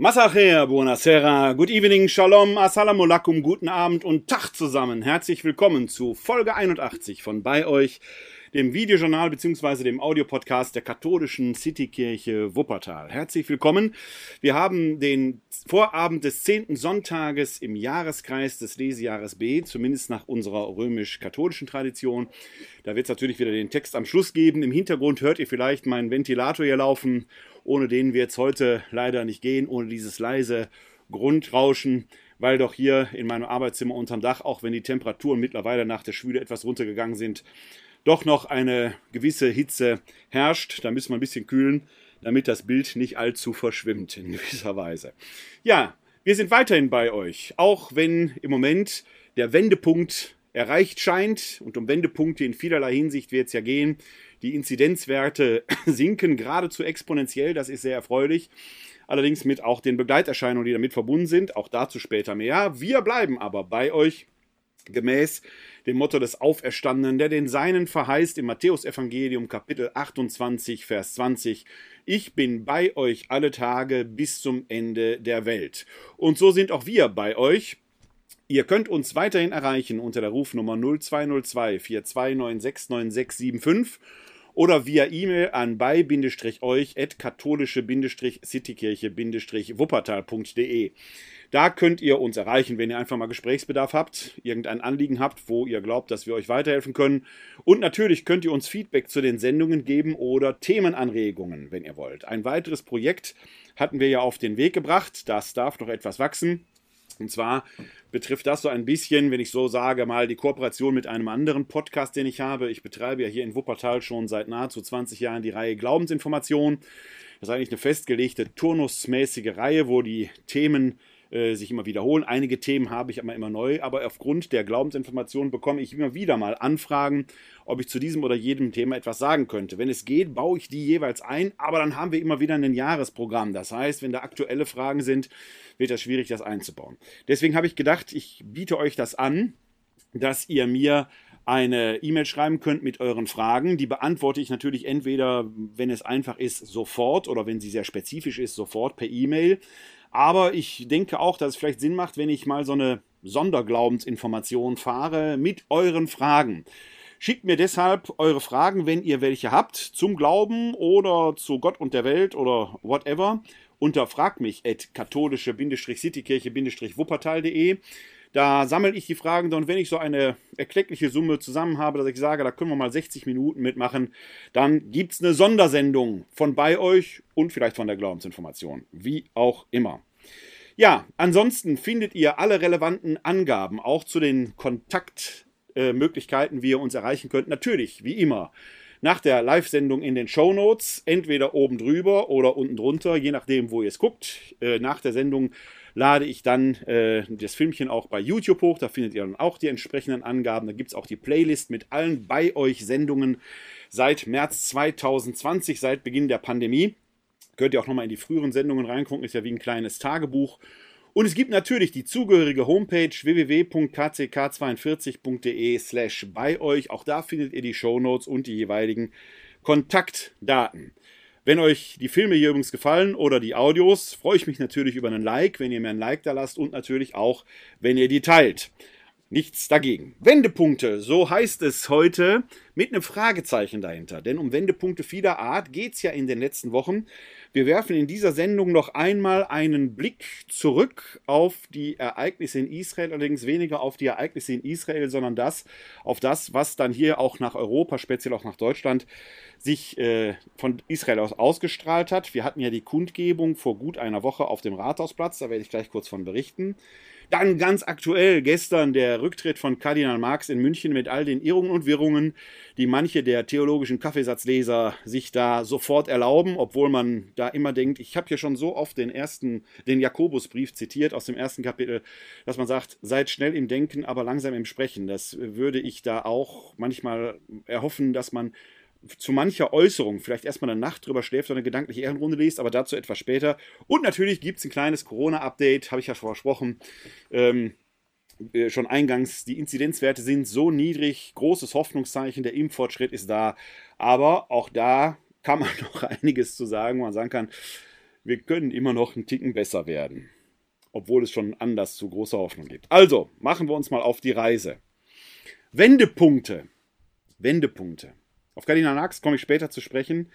Masacher, buonasera, good evening, shalom, assalamu alaikum, guten Abend und Tag zusammen. Herzlich willkommen zu Folge 81 von bei euch, dem Videojournal bzw. dem Audiopodcast der katholischen Citykirche Wuppertal. Herzlich willkommen. Wir haben den Vorabend des zehnten Sonntages im Jahreskreis des Lesejahres B, zumindest nach unserer römisch-katholischen Tradition. Da wird es natürlich wieder den Text am Schluss geben. Im Hintergrund hört ihr vielleicht meinen Ventilator hier laufen ohne den wird es heute leider nicht gehen, ohne dieses leise Grundrauschen, weil doch hier in meinem Arbeitszimmer unterm Dach, auch wenn die Temperaturen mittlerweile nach der Schwüle etwas runtergegangen sind, doch noch eine gewisse Hitze herrscht. Da müssen wir ein bisschen kühlen, damit das Bild nicht allzu verschwimmt in gewisser Weise. Ja, wir sind weiterhin bei euch, auch wenn im Moment der Wendepunkt erreicht scheint und um Wendepunkte in vielerlei Hinsicht wird es ja gehen. Die Inzidenzwerte sinken geradezu exponentiell, das ist sehr erfreulich. Allerdings mit auch den Begleiterscheinungen, die damit verbunden sind. Auch dazu später mehr. Wir bleiben aber bei euch gemäß dem Motto des Auferstandenen, der den Seinen verheißt im Matthäusevangelium Kapitel 28, Vers 20. Ich bin bei euch alle Tage bis zum Ende der Welt. Und so sind auch wir bei euch. Ihr könnt uns weiterhin erreichen unter der Rufnummer 0202 42969675 oder via E-Mail an bei-euch at katholische-citykirche-wuppertal.de. Da könnt ihr uns erreichen, wenn ihr einfach mal Gesprächsbedarf habt, irgendein Anliegen habt, wo ihr glaubt, dass wir euch weiterhelfen können. Und natürlich könnt ihr uns Feedback zu den Sendungen geben oder Themenanregungen, wenn ihr wollt. Ein weiteres Projekt hatten wir ja auf den Weg gebracht. Das darf noch etwas wachsen. Und zwar betrifft das so ein bisschen, wenn ich so sage, mal die Kooperation mit einem anderen Podcast, den ich habe. Ich betreibe ja hier in Wuppertal schon seit nahezu 20 Jahren die Reihe Glaubensinformation. Das ist eigentlich eine festgelegte turnusmäßige Reihe, wo die Themen äh, sich immer wiederholen. Einige Themen habe ich aber immer neu, aber aufgrund der Glaubensinformation bekomme ich immer wieder mal Anfragen, ob ich zu diesem oder jedem Thema etwas sagen könnte. Wenn es geht, baue ich die jeweils ein, aber dann haben wir immer wieder ein Jahresprogramm. Das heißt, wenn da aktuelle Fragen sind, wird das schwierig, das einzubauen. Deswegen habe ich gedacht, ich biete euch das an, dass ihr mir eine E-Mail schreiben könnt mit euren Fragen. Die beantworte ich natürlich entweder, wenn es einfach ist, sofort oder wenn sie sehr spezifisch ist, sofort per E-Mail. Aber ich denke auch, dass es vielleicht Sinn macht, wenn ich mal so eine Sonderglaubенsinformation fahre mit euren Fragen. Schickt mir deshalb eure Fragen, wenn ihr welche habt, zum Glauben oder zu Gott und der Welt oder whatever, unter fragmich at katholische-citykirche-wuppertal.de. Da sammle ich die Fragen und wenn ich so eine erkleckliche Summe zusammen habe, dass ich sage, da können wir mal 60 Minuten mitmachen, dann gibt es eine Sondersendung von bei euch und vielleicht von der Glaubensinformation. Wie auch immer. Ja, ansonsten findet ihr alle relevanten Angaben auch zu den Kontaktmöglichkeiten, wie ihr uns erreichen könnt. Natürlich, wie immer, nach der Live-Sendung in den Show Notes, entweder oben drüber oder unten drunter, je nachdem, wo ihr es guckt. Äh, nach der Sendung lade ich dann äh, das Filmchen auch bei YouTube hoch. Da findet ihr dann auch die entsprechenden Angaben. Da gibt es auch die Playlist mit allen bei euch Sendungen seit März 2020, seit Beginn der Pandemie. Könnt ihr auch nochmal in die früheren Sendungen reingucken, ist ja wie ein kleines Tagebuch. Und es gibt natürlich die zugehörige Homepage www.kck42.de slash bei euch. Auch da findet ihr die Shownotes und die jeweiligen Kontaktdaten. Wenn euch die Filme hier übrigens gefallen oder die Audios, freue ich mich natürlich über einen Like, wenn ihr mir ein Like da lasst und natürlich auch, wenn ihr die teilt. Nichts dagegen. Wendepunkte, so heißt es heute, mit einem Fragezeichen dahinter. Denn um Wendepunkte vieler Art geht es ja in den letzten Wochen. Wir werfen in dieser Sendung noch einmal einen Blick zurück auf die Ereignisse in Israel, allerdings weniger auf die Ereignisse in Israel, sondern das auf das, was dann hier auch nach Europa, speziell auch nach Deutschland, sich äh, von Israel aus ausgestrahlt hat. Wir hatten ja die Kundgebung vor gut einer Woche auf dem Rathausplatz, da werde ich gleich kurz von berichten. Dann ganz aktuell gestern der Rücktritt von Kardinal Marx in München mit all den Irrungen und Wirrungen, die manche der theologischen Kaffeesatzleser sich da sofort erlauben, obwohl man da immer denkt, ich habe hier schon so oft den ersten, den Jakobusbrief zitiert aus dem ersten Kapitel, dass man sagt, seid schnell im Denken, aber langsam im Sprechen. Das würde ich da auch manchmal erhoffen, dass man zu mancher Äußerung vielleicht erstmal eine Nacht drüber schläft oder eine gedankliche Ehrenrunde liest, aber dazu etwas später. Und natürlich gibt es ein kleines Corona-Update, habe ich ja versprochen. Ähm, äh, schon eingangs, die Inzidenzwerte sind so niedrig, großes Hoffnungszeichen, der Impffortschritt ist da. Aber auch da kann man noch einiges zu sagen, wo man sagen kann, wir können immer noch einen Ticken besser werden. Obwohl es schon anders zu großer Hoffnung gibt. Also, machen wir uns mal auf die Reise. Wendepunkte. Wendepunkte. Auf Kardinal Marx komme ich später zu sprechen.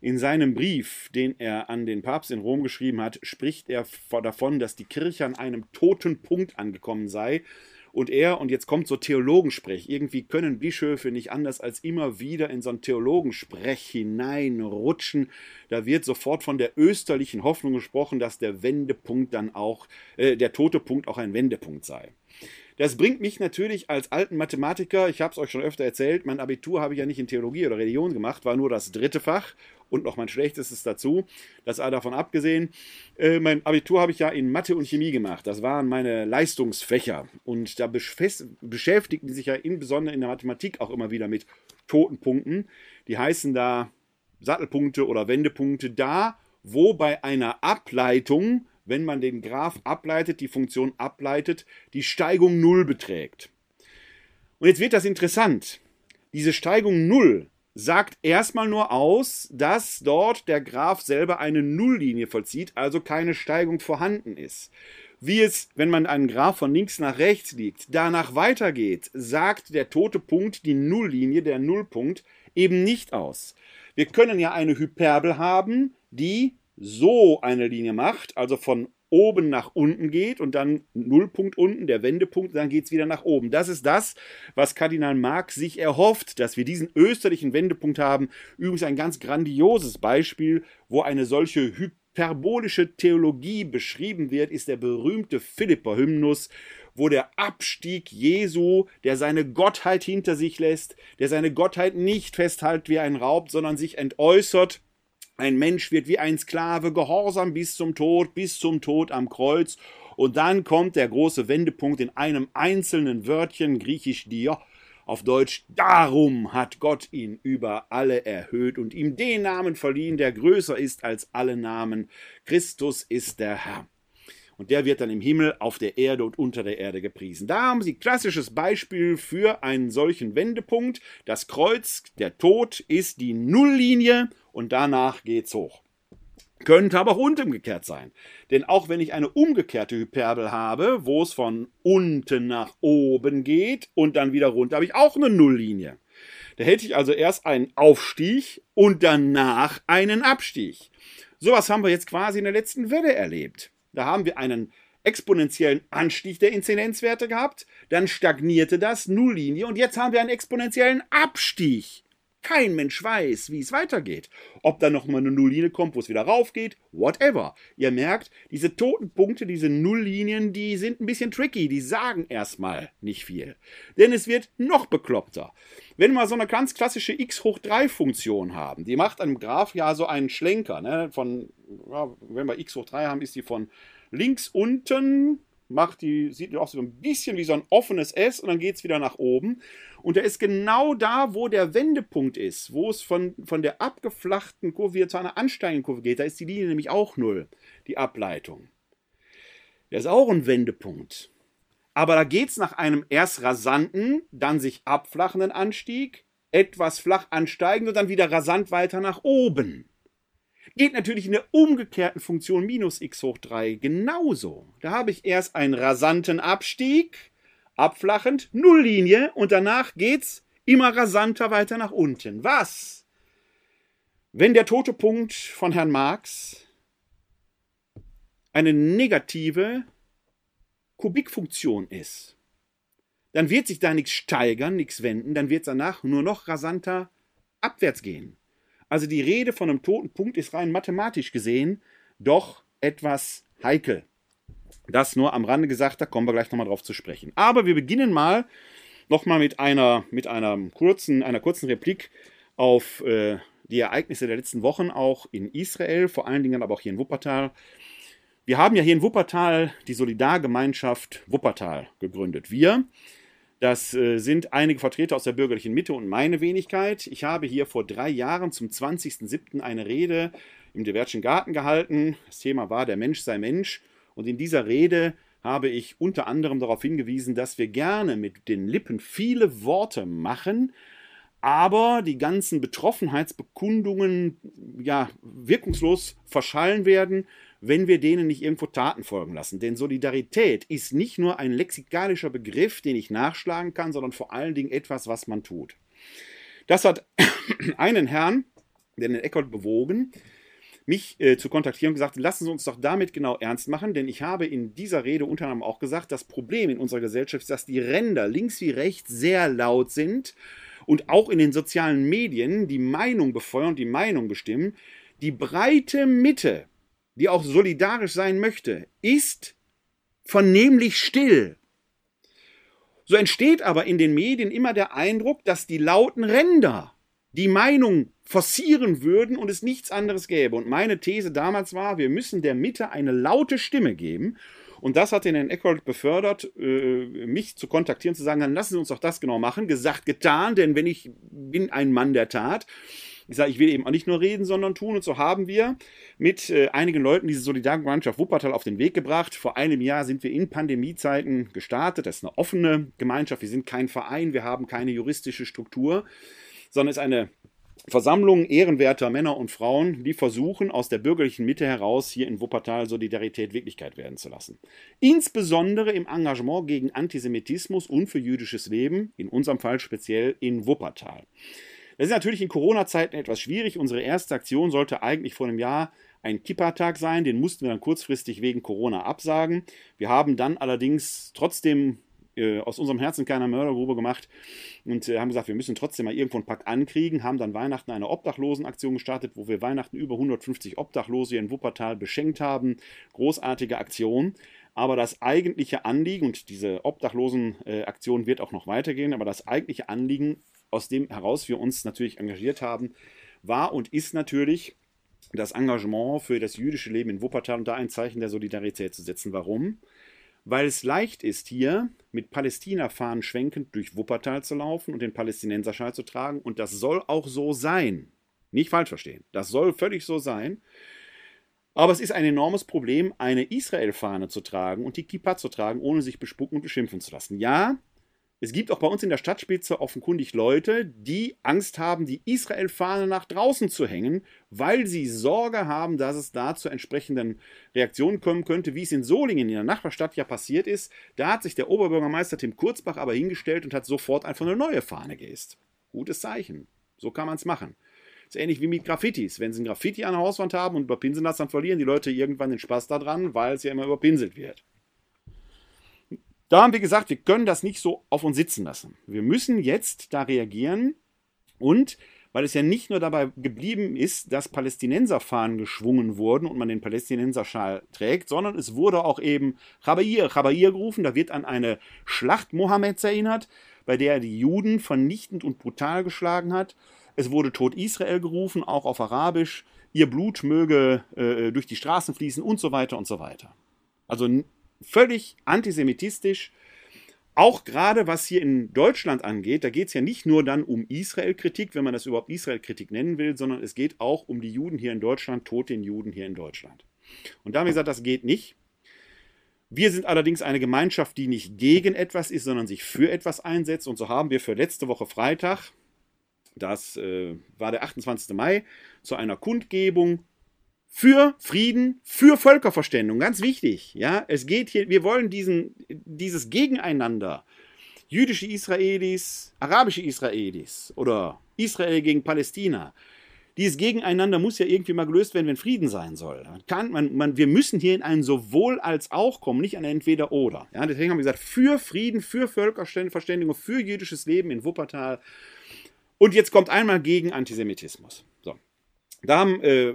In seinem Brief, den er an den Papst in Rom geschrieben hat, spricht er davon, dass die Kirche an einem toten Punkt angekommen sei. Und er, und jetzt kommt so Theologensprech, irgendwie können Bischöfe nicht anders als immer wieder in so ein Theologensprech hineinrutschen. Da wird sofort von der österlichen Hoffnung gesprochen, dass der Wendepunkt dann auch, äh, der tote Punkt auch ein Wendepunkt sei. Das bringt mich natürlich als alten Mathematiker, ich habe es euch schon öfter erzählt, mein Abitur habe ich ja nicht in Theologie oder Religion gemacht, war nur das dritte Fach und noch mein schlechtestes dazu. Das sei davon abgesehen. Äh, mein Abitur habe ich ja in Mathe und Chemie gemacht. Das waren meine Leistungsfächer. Und da beschäftigten sich ja insbesondere in der Mathematik auch immer wieder mit Totenpunkten. Die heißen da Sattelpunkte oder Wendepunkte da, wo bei einer Ableitung wenn man den Graph ableitet, die Funktion ableitet, die Steigung 0 beträgt. Und jetzt wird das interessant. Diese Steigung 0 sagt erstmal nur aus, dass dort der Graph selber eine Nulllinie vollzieht, also keine Steigung vorhanden ist. Wie es, wenn man einen Graph von links nach rechts liegt, danach weitergeht, sagt der tote Punkt, die Nulllinie, der Nullpunkt, eben nicht aus. Wir können ja eine Hyperbel haben, die so eine Linie macht, also von oben nach unten geht und dann Nullpunkt unten, der Wendepunkt, dann geht es wieder nach oben. Das ist das, was Kardinal Marx sich erhofft, dass wir diesen österlichen Wendepunkt haben. Übrigens ein ganz grandioses Beispiel, wo eine solche hyperbolische Theologie beschrieben wird, ist der berühmte Philipper-Hymnus, wo der Abstieg Jesu, der seine Gottheit hinter sich lässt, der seine Gottheit nicht festhält wie ein Raub, sondern sich entäußert, ein Mensch wird wie ein Sklave gehorsam bis zum Tod, bis zum Tod am Kreuz. Und dann kommt der große Wendepunkt in einem einzelnen Wörtchen, griechisch dir, auf Deutsch, darum hat Gott ihn über alle erhöht und ihm den Namen verliehen, der größer ist als alle Namen. Christus ist der Herr. Und der wird dann im Himmel, auf der Erde und unter der Erde gepriesen. Da haben Sie klassisches Beispiel für einen solchen Wendepunkt. Das Kreuz, der Tod, ist die Nulllinie und danach geht's hoch. Könnte aber auch umgekehrt sein. Denn auch wenn ich eine umgekehrte Hyperbel habe, wo es von unten nach oben geht und dann wieder runter, habe ich auch eine Nulllinie. Da hätte ich also erst einen Aufstieg und danach einen Abstieg. Sowas haben wir jetzt quasi in der letzten Welle erlebt. Da haben wir einen exponentiellen Anstieg der Inzidenzwerte gehabt, dann stagnierte das, Nulllinie, und jetzt haben wir einen exponentiellen Abstieg. Kein Mensch weiß, wie es weitergeht. Ob da nochmal eine Nulllinie kommt, wo es wieder raufgeht, whatever. Ihr merkt, diese toten Punkte, diese Nulllinien, die sind ein bisschen tricky. Die sagen erstmal nicht viel. Denn es wird noch bekloppter. Wenn wir so eine ganz klassische x hoch 3 Funktion haben, die macht einem Graph ja so einen Schlenker. Ne? Von, ja, wenn wir x hoch 3 haben, ist die von links unten macht die, sieht auch so ein bisschen wie so ein offenes S und dann geht es wieder nach oben. Und er ist genau da, wo der Wendepunkt ist, wo es von, von der abgeflachten Kurve wieder zu einer ansteigenden Kurve geht. Da ist die Linie nämlich auch null, die Ableitung. Der ist auch ein Wendepunkt. Aber da geht es nach einem erst rasanten, dann sich abflachenden Anstieg, etwas flach ansteigend und dann wieder rasant weiter nach oben. Geht natürlich in der umgekehrten Funktion minus x hoch 3 genauso. Da habe ich erst einen rasanten Abstieg, abflachend, Nulllinie und danach geht's immer rasanter weiter nach unten. Was? Wenn der tote Punkt von Herrn Marx eine negative Kubikfunktion ist, dann wird sich da nichts steigern, nichts wenden, dann wird es danach nur noch rasanter abwärts gehen. Also die Rede von einem toten Punkt ist rein mathematisch gesehen doch etwas heikel. Das nur am Rande gesagt, da kommen wir gleich nochmal drauf zu sprechen. Aber wir beginnen mal nochmal mit einer, mit einer kurzen, einer kurzen Replik auf äh, die Ereignisse der letzten Wochen auch in Israel, vor allen Dingen aber auch hier in Wuppertal. Wir haben ja hier in Wuppertal die Solidargemeinschaft Wuppertal gegründet. Wir, das äh, sind einige Vertreter aus der bürgerlichen Mitte und meine Wenigkeit. Ich habe hier vor drei Jahren zum 20.07. eine Rede im Divertschen Garten gehalten. Das Thema war Der Mensch sei Mensch. Und in dieser Rede habe ich unter anderem darauf hingewiesen, dass wir gerne mit den Lippen viele Worte machen, aber die ganzen Betroffenheitsbekundungen ja wirkungslos verschallen werden, wenn wir denen nicht irgendwo Taten folgen lassen. Denn Solidarität ist nicht nur ein lexikalischer Begriff, den ich nachschlagen kann, sondern vor allen Dingen etwas, was man tut. Das hat einen Herrn, den Eckert bewogen, mich äh, zu kontaktieren und gesagt, lassen Sie uns doch damit genau ernst machen, denn ich habe in dieser Rede unter anderem auch gesagt, das Problem in unserer Gesellschaft ist, dass die Ränder links wie rechts sehr laut sind und auch in den sozialen Medien die Meinung befeuern und die Meinung bestimmen. Die breite Mitte, die auch solidarisch sein möchte, ist vernehmlich still. So entsteht aber in den Medien immer der Eindruck, dass die lauten Ränder die Meinung forcieren würden und es nichts anderes gäbe. Und meine These damals war, wir müssen der Mitte eine laute Stimme geben. Und das hat den Herrn Eckold befördert, äh, mich zu kontaktieren, zu sagen, dann lassen Sie uns doch das genau machen. Gesagt, getan, denn wenn ich bin ein Mann der Tat. Ich sage, ich will eben auch nicht nur reden, sondern tun. Und so haben wir mit äh, einigen Leuten diese Solidargemeinschaft Wuppertal auf den Weg gebracht. Vor einem Jahr sind wir in Pandemiezeiten gestartet. Das ist eine offene Gemeinschaft. Wir sind kein Verein, wir haben keine juristische Struktur, sondern es ist eine Versammlungen ehrenwerter Männer und Frauen, die versuchen, aus der bürgerlichen Mitte heraus hier in Wuppertal Solidarität Wirklichkeit werden zu lassen. Insbesondere im Engagement gegen Antisemitismus und für jüdisches Leben, in unserem Fall speziell in Wuppertal. Das ist natürlich in Corona-Zeiten etwas schwierig. Unsere erste Aktion sollte eigentlich vor einem Jahr ein Kippertag sein. Den mussten wir dann kurzfristig wegen Corona absagen. Wir haben dann allerdings trotzdem äh, aus unserem Herzen keine Mördergrube gemacht und äh, haben gesagt, wir müssen trotzdem mal irgendwo einen Pack ankriegen, haben dann Weihnachten eine Obdachlosenaktion gestartet, wo wir Weihnachten über 150 Obdachlose in Wuppertal beschenkt haben. Großartige Aktion. Aber das eigentliche Anliegen, und diese Obdachlosenaktion äh, wird auch noch weitergehen, aber das eigentliche Anliegen, aus dem heraus wir uns natürlich engagiert haben, war und ist natürlich das Engagement für das jüdische Leben in Wuppertal und da ein Zeichen der Solidarität zu setzen. Warum? weil es leicht ist, hier mit Palästina-Fahnen schwenkend durch Wuppertal zu laufen und den Palästinenserschal zu tragen. Und das soll auch so sein. Nicht falsch verstehen. Das soll völlig so sein. Aber es ist ein enormes Problem, eine Israel-Fahne zu tragen und die Kippa zu tragen, ohne sich bespucken und beschimpfen zu lassen. Ja, es gibt auch bei uns in der Stadtspitze offenkundig Leute, die Angst haben, die Israel-Fahne nach draußen zu hängen, weil sie Sorge haben, dass es da zu entsprechenden Reaktionen kommen könnte, wie es in Solingen in der Nachbarstadt ja passiert ist. Da hat sich der Oberbürgermeister Tim Kurzbach aber hingestellt und hat sofort einfach eine neue Fahne gehisst. Gutes Zeichen. So kann man es machen. Ist ähnlich wie mit Graffitis. Wenn sie ein Graffiti an der Hauswand haben und überpinseln das, dann verlieren die Leute irgendwann den Spaß daran, weil es ja immer überpinselt wird. Da haben wir gesagt, wir können das nicht so auf uns sitzen lassen. Wir müssen jetzt da reagieren und weil es ja nicht nur dabei geblieben ist, dass Palästinenserfahnen geschwungen wurden und man den Palästinenserschal trägt, sondern es wurde auch eben Chabair, Chabair gerufen. Da wird an eine Schlacht Mohammeds erinnert, bei der er die Juden vernichtend und brutal geschlagen hat. Es wurde Tod Israel gerufen, auch auf Arabisch. Ihr Blut möge äh, durch die Straßen fließen und so weiter und so weiter. Also völlig antisemitistisch. Auch gerade was hier in Deutschland angeht, da geht es ja nicht nur dann um Israel-Kritik, wenn man das überhaupt Israel-Kritik nennen will, sondern es geht auch um die Juden hier in Deutschland, Tod den Juden hier in Deutschland. Und da haben wir gesagt, das geht nicht. Wir sind allerdings eine Gemeinschaft, die nicht gegen etwas ist, sondern sich für etwas einsetzt. Und so haben wir für letzte Woche Freitag, das äh, war der 28. Mai, zu einer Kundgebung für Frieden, für Völkerverständigung. Ganz wichtig. Ja, es geht hier, wir wollen diesen, dieses Gegeneinander, jüdische Israelis, arabische Israelis oder Israel gegen Palästina, dieses Gegeneinander muss ja irgendwie mal gelöst werden, wenn Frieden sein soll. Man kann, man, man, wir müssen hier in ein sowohl als auch kommen, nicht ein entweder oder. Ja, deswegen haben wir gesagt, für Frieden, für Völkerverständigung, für jüdisches Leben in Wuppertal. Und jetzt kommt einmal gegen Antisemitismus. So. Da haben äh,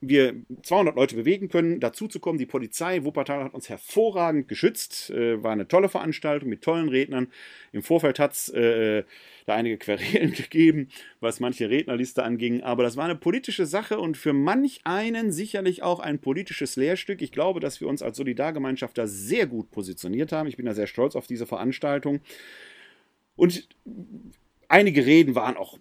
wir 200 Leute bewegen können, dazu zu kommen. Die Polizei Wuppertal hat uns hervorragend geschützt. Äh, war eine tolle Veranstaltung mit tollen Rednern. Im Vorfeld hat es äh, da einige Querelen gegeben, was manche Rednerliste anging. Aber das war eine politische Sache und für manch einen sicherlich auch ein politisches Lehrstück. Ich glaube, dass wir uns als Solidargemeinschaft da sehr gut positioniert haben. Ich bin da sehr stolz auf diese Veranstaltung. Und Einige Reden waren auch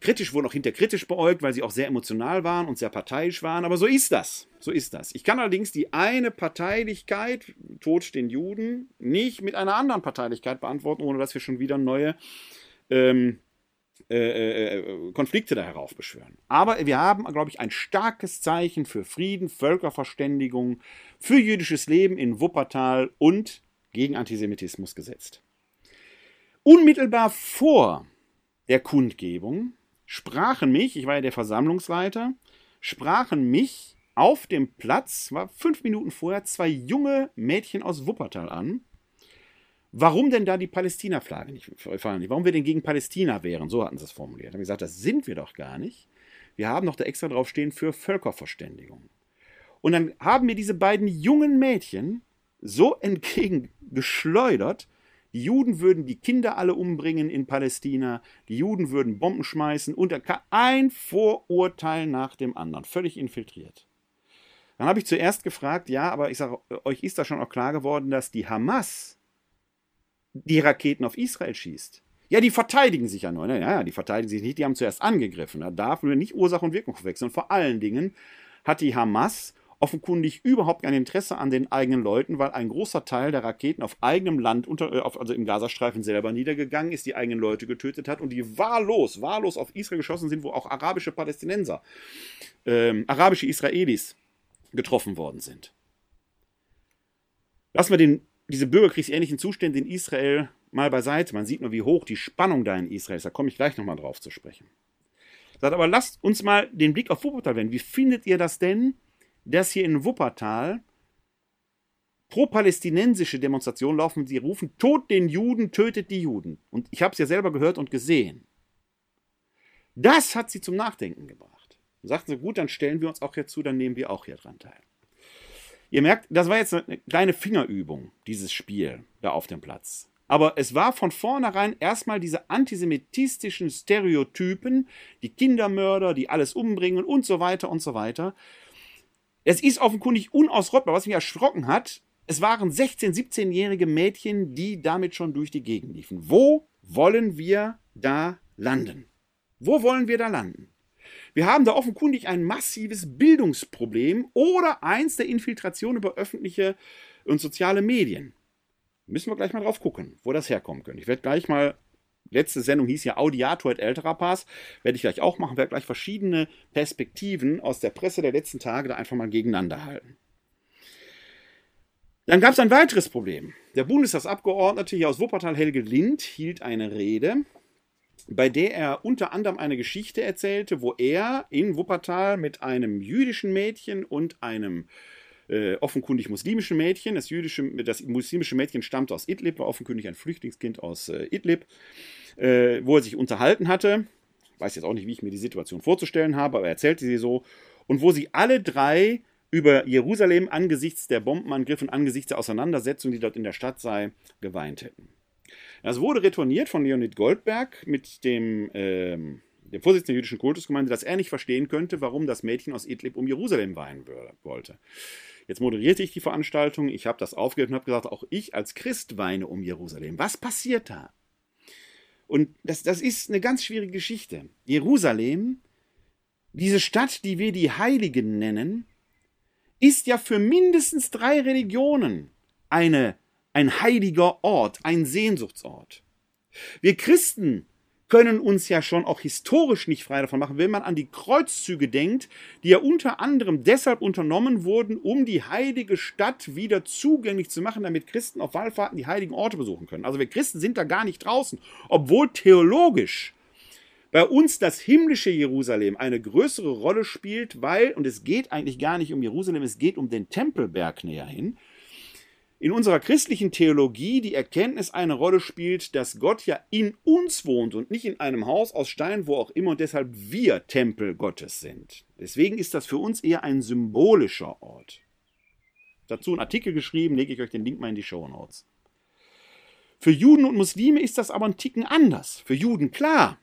kritisch, wurden auch hinterkritisch beäugt, weil sie auch sehr emotional waren und sehr parteiisch waren. Aber so ist das. So ist das. Ich kann allerdings die eine Parteilichkeit, Tod den Juden, nicht mit einer anderen Parteilichkeit beantworten, ohne dass wir schon wieder neue ähm, äh, äh, Konflikte da heraufbeschwören. Aber wir haben, glaube ich, ein starkes Zeichen für Frieden, Völkerverständigung, für jüdisches Leben in Wuppertal und gegen Antisemitismus gesetzt. Unmittelbar vor der Kundgebung sprachen mich, ich war ja der Versammlungsleiter, sprachen mich auf dem Platz, war fünf Minuten vorher, zwei junge Mädchen aus Wuppertal an. Warum denn da die Palästina-Flagge nicht fallen? Warum wir denn gegen Palästina wären? So hatten sie es formuliert. Haben gesagt, das sind wir doch gar nicht. Wir haben doch da extra draufstehen für Völkerverständigung. Und dann haben mir diese beiden jungen Mädchen so entgegengeschleudert, die Juden würden die Kinder alle umbringen in Palästina, die Juden würden Bomben schmeißen und ein Vorurteil nach dem anderen, völlig infiltriert. Dann habe ich zuerst gefragt, ja, aber ich sage, euch ist da schon auch klar geworden, dass die Hamas die Raketen auf Israel schießt. Ja, die verteidigen sich ja nur. Ne? Ja, die verteidigen sich nicht, die haben zuerst angegriffen. Da darf man nicht Ursache und Wirkung verwechseln. Und vor allen Dingen hat die Hamas offenkundig überhaupt kein Interesse an den eigenen Leuten, weil ein großer Teil der Raketen auf eigenem Land, unter, äh, also im Gazastreifen selber niedergegangen ist, die eigenen Leute getötet hat und die wahllos, wahllos auf Israel geschossen sind, wo auch arabische Palästinenser, ähm, arabische Israelis getroffen worden sind. Lassen wir den, diese bürgerkriegsähnlichen Zustände in Israel mal beiseite. Man sieht nur, wie hoch die Spannung da in Israel ist. Da komme ich gleich nochmal drauf zu sprechen. Sagt aber, lasst uns mal den Blick auf Wuppertal wenden. Wie findet ihr das denn, dass hier in Wuppertal pro-palästinensische Demonstrationen laufen. Sie rufen, Tod den Juden, tötet die Juden. Und ich habe es ja selber gehört und gesehen. Das hat sie zum Nachdenken gebracht. Und sagten sie, gut, dann stellen wir uns auch hier zu, dann nehmen wir auch hier dran teil. Ihr merkt, das war jetzt eine kleine Fingerübung, dieses Spiel da auf dem Platz. Aber es war von vornherein erstmal diese antisemitistischen Stereotypen, die Kindermörder, die alles umbringen und so weiter und so weiter. Es ist offenkundig unausrottbar. Was mich erschrocken hat, es waren 16-, 17-jährige Mädchen, die damit schon durch die Gegend liefen. Wo wollen wir da landen? Wo wollen wir da landen? Wir haben da offenkundig ein massives Bildungsproblem oder eins der Infiltration über öffentliche und soziale Medien. Müssen wir gleich mal drauf gucken, wo das herkommen könnte. Ich werde gleich mal letzte Sendung hieß ja Audiator et älterer Pass. Werde ich gleich auch machen, werde gleich verschiedene Perspektiven aus der Presse der letzten Tage da einfach mal gegeneinander halten. Dann gab es ein weiteres Problem. Der Bundestagsabgeordnete hier aus Wuppertal, Helge Lind, hielt eine Rede, bei der er unter anderem eine Geschichte erzählte, wo er in Wuppertal mit einem jüdischen Mädchen und einem äh, offenkundig muslimischen Mädchen, das, jüdische, das muslimische Mädchen stammt aus Idlib, war offenkundig ein Flüchtlingskind aus äh, Idlib, äh, wo er sich unterhalten hatte. Ich weiß jetzt auch nicht, wie ich mir die Situation vorzustellen habe, aber er erzählte sie so. Und wo sie alle drei über Jerusalem angesichts der Bombenangriffe und angesichts der Auseinandersetzung, die dort in der Stadt sei, geweint hätten. Das wurde retourniert von Leonid Goldberg mit dem, ähm, dem Vorsitzenden der jüdischen Kultusgemeinde, dass er nicht verstehen könnte, warum das Mädchen aus Idlib um Jerusalem weinen wollte. Jetzt moderierte ich die Veranstaltung, ich habe das aufgehört und habe gesagt, auch ich als Christ weine um Jerusalem. Was passiert da? Und das, das ist eine ganz schwierige Geschichte. Jerusalem, diese Stadt, die wir die Heiligen nennen, ist ja für mindestens drei Religionen eine, ein heiliger Ort, ein Sehnsuchtsort. Wir Christen können uns ja schon auch historisch nicht frei davon machen, wenn man an die Kreuzzüge denkt, die ja unter anderem deshalb unternommen wurden, um die heilige Stadt wieder zugänglich zu machen, damit Christen auf Wallfahrten die heiligen Orte besuchen können. Also wir Christen sind da gar nicht draußen, obwohl theologisch bei uns das himmlische Jerusalem eine größere Rolle spielt, weil, und es geht eigentlich gar nicht um Jerusalem, es geht um den Tempelberg näher hin, in unserer christlichen Theologie die Erkenntnis eine Rolle spielt, dass Gott ja in uns wohnt und nicht in einem Haus aus Stein, wo auch immer, und deshalb wir Tempel Gottes sind. Deswegen ist das für uns eher ein symbolischer Ort. Dazu einen Artikel geschrieben, lege ich euch den Link mal in die Show Notes. Für Juden und Muslime ist das aber ein Ticken anders. Für Juden klar.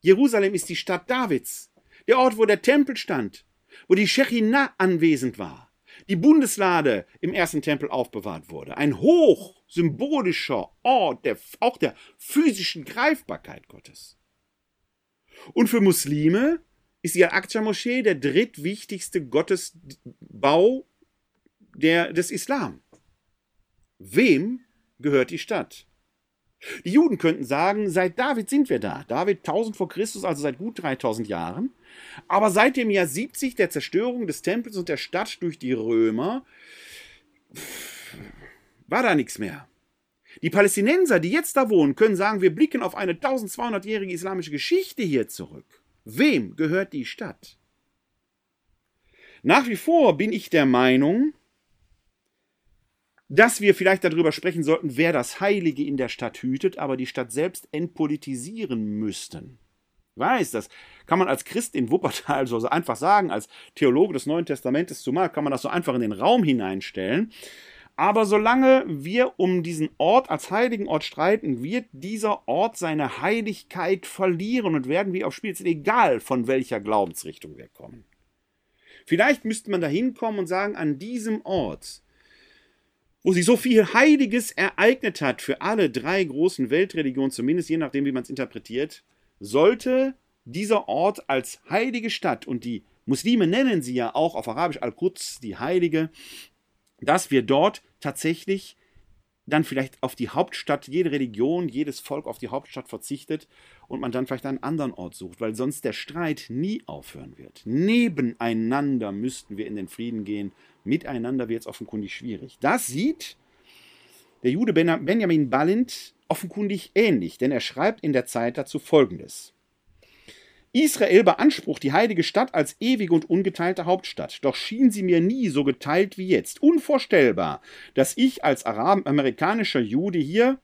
Jerusalem ist die Stadt Davids, der Ort, wo der Tempel stand, wo die Shechinah anwesend war die Bundeslade im ersten Tempel aufbewahrt wurde. Ein hoch symbolischer Ort der, auch der physischen Greifbarkeit Gottes. Und für Muslime ist die Al-Aqsa-Moschee der drittwichtigste Gottesbau der, des Islam. Wem gehört die Stadt? Die Juden könnten sagen, seit David sind wir da. David 1000 vor Christus, also seit gut 3000 Jahren. Aber seit dem Jahr 70 der Zerstörung des Tempels und der Stadt durch die Römer war da nichts mehr. Die Palästinenser, die jetzt da wohnen, können sagen, wir blicken auf eine 1200-jährige islamische Geschichte hier zurück. Wem gehört die Stadt? Nach wie vor bin ich der Meinung, dass wir vielleicht darüber sprechen sollten, wer das Heilige in der Stadt hütet, aber die Stadt selbst entpolitisieren müssten. Weiß, das kann man als Christ in Wuppertal so einfach sagen, als Theologe des Neuen Testamentes zumal kann man das so einfach in den Raum hineinstellen. Aber solange wir um diesen Ort als heiligen Ort streiten, wird dieser Ort seine Heiligkeit verlieren und werden wir auf Spiel, egal von welcher Glaubensrichtung wir kommen. Vielleicht müsste man da hinkommen und sagen, an diesem Ort, wo sich so viel Heiliges ereignet hat für alle drei großen Weltreligionen, zumindest je nachdem, wie man es interpretiert, sollte dieser Ort als heilige Stadt und die Muslime nennen sie ja auch auf Arabisch Al-Quds, die Heilige, dass wir dort tatsächlich dann vielleicht auf die Hauptstadt, jede Religion, jedes Volk auf die Hauptstadt verzichtet und man dann vielleicht einen anderen Ort sucht, weil sonst der Streit nie aufhören wird. Nebeneinander müssten wir in den Frieden gehen, miteinander wird es offenkundig schwierig. Das sieht der Jude Benjamin Balint offenkundig ähnlich, denn er schreibt in der Zeit dazu Folgendes. Israel beansprucht die heilige Stadt als ewige und ungeteilte Hauptstadt, doch schien sie mir nie so geteilt wie jetzt. Unvorstellbar, dass ich als Arab amerikanischer Jude hier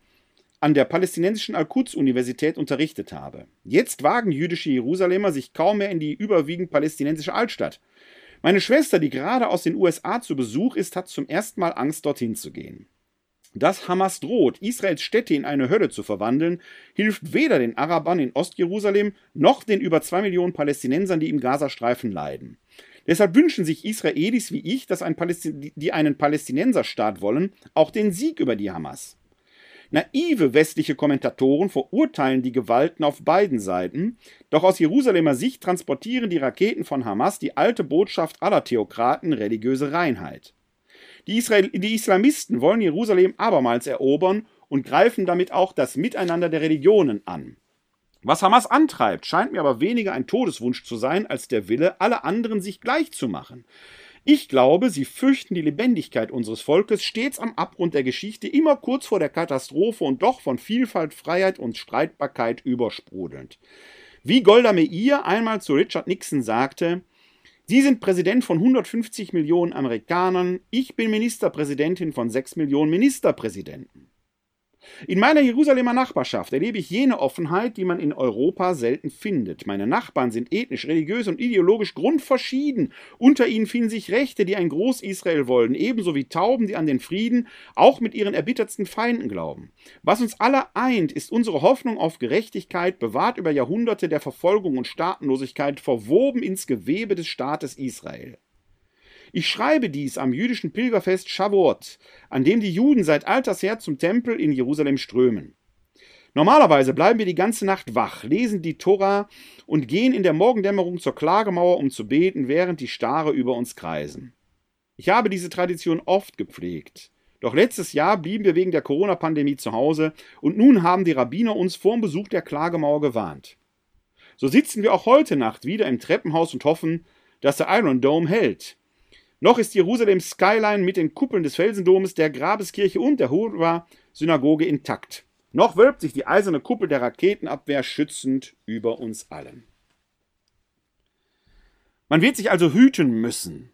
an der palästinensischen Al-Quds-Universität unterrichtet habe. Jetzt wagen jüdische Jerusalemer sich kaum mehr in die überwiegend palästinensische Altstadt. Meine Schwester, die gerade aus den USA zu Besuch ist, hat zum ersten Mal Angst, dorthin zu gehen. Dass Hamas droht, Israels Städte in eine Hölle zu verwandeln, hilft weder den Arabern in Ostjerusalem noch den über zwei Millionen Palästinensern, die im Gazastreifen leiden. Deshalb wünschen sich Israelis wie ich, dass ein die einen Palästinenserstaat wollen, auch den Sieg über die Hamas. Naive westliche Kommentatoren verurteilen die Gewalten auf beiden Seiten, doch aus Jerusalemer Sicht transportieren die Raketen von Hamas die alte Botschaft aller Theokraten religiöse Reinheit. Die, Israel die Islamisten wollen Jerusalem abermals erobern und greifen damit auch das Miteinander der Religionen an. Was Hamas antreibt, scheint mir aber weniger ein Todeswunsch zu sein, als der Wille, alle anderen sich gleich zu machen. Ich glaube, sie fürchten die Lebendigkeit unseres Volkes stets am Abgrund der Geschichte, immer kurz vor der Katastrophe und doch von Vielfalt, Freiheit und Streitbarkeit übersprudelnd. Wie Golda Meir einmal zu Richard Nixon sagte, Sie sind Präsident von 150 Millionen Amerikanern, ich bin Ministerpräsidentin von 6 Millionen Ministerpräsidenten. In meiner Jerusalemer Nachbarschaft erlebe ich jene Offenheit, die man in Europa selten findet. Meine Nachbarn sind ethnisch, religiös und ideologisch grundverschieden. Unter ihnen finden sich Rechte, die ein Groß-Israel wollen, ebenso wie Tauben, die an den Frieden auch mit ihren erbittertsten Feinden glauben. Was uns alle eint, ist unsere Hoffnung auf Gerechtigkeit, bewahrt über Jahrhunderte der Verfolgung und Staatenlosigkeit, verwoben ins Gewebe des Staates Israel. Ich schreibe dies am jüdischen Pilgerfest Shavuot, an dem die Juden seit alters her zum Tempel in Jerusalem strömen. Normalerweise bleiben wir die ganze Nacht wach, lesen die Tora und gehen in der Morgendämmerung zur Klagemauer, um zu beten, während die Stare über uns kreisen. Ich habe diese Tradition oft gepflegt. Doch letztes Jahr blieben wir wegen der Corona-Pandemie zu Hause und nun haben die Rabbiner uns vor dem Besuch der Klagemauer gewarnt. So sitzen wir auch heute Nacht wieder im Treppenhaus und hoffen, dass der Iron Dome hält. Noch ist Jerusalems Skyline mit den Kuppeln des Felsendomes, der Grabeskirche und der Hurwa-Synagoge intakt. Noch wölbt sich die eiserne Kuppel der Raketenabwehr schützend über uns allen. Man wird sich also hüten müssen,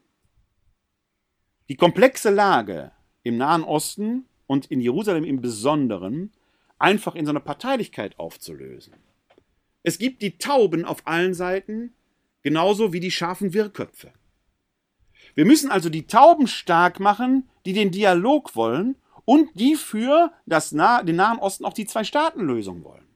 die komplexe Lage im Nahen Osten und in Jerusalem im Besonderen einfach in so eine Parteilichkeit aufzulösen. Es gibt die Tauben auf allen Seiten, genauso wie die scharfen Wirrköpfe. Wir müssen also die Tauben stark machen, die den Dialog wollen und die für das nah den Nahen Osten auch die Zwei-Staaten-Lösung wollen.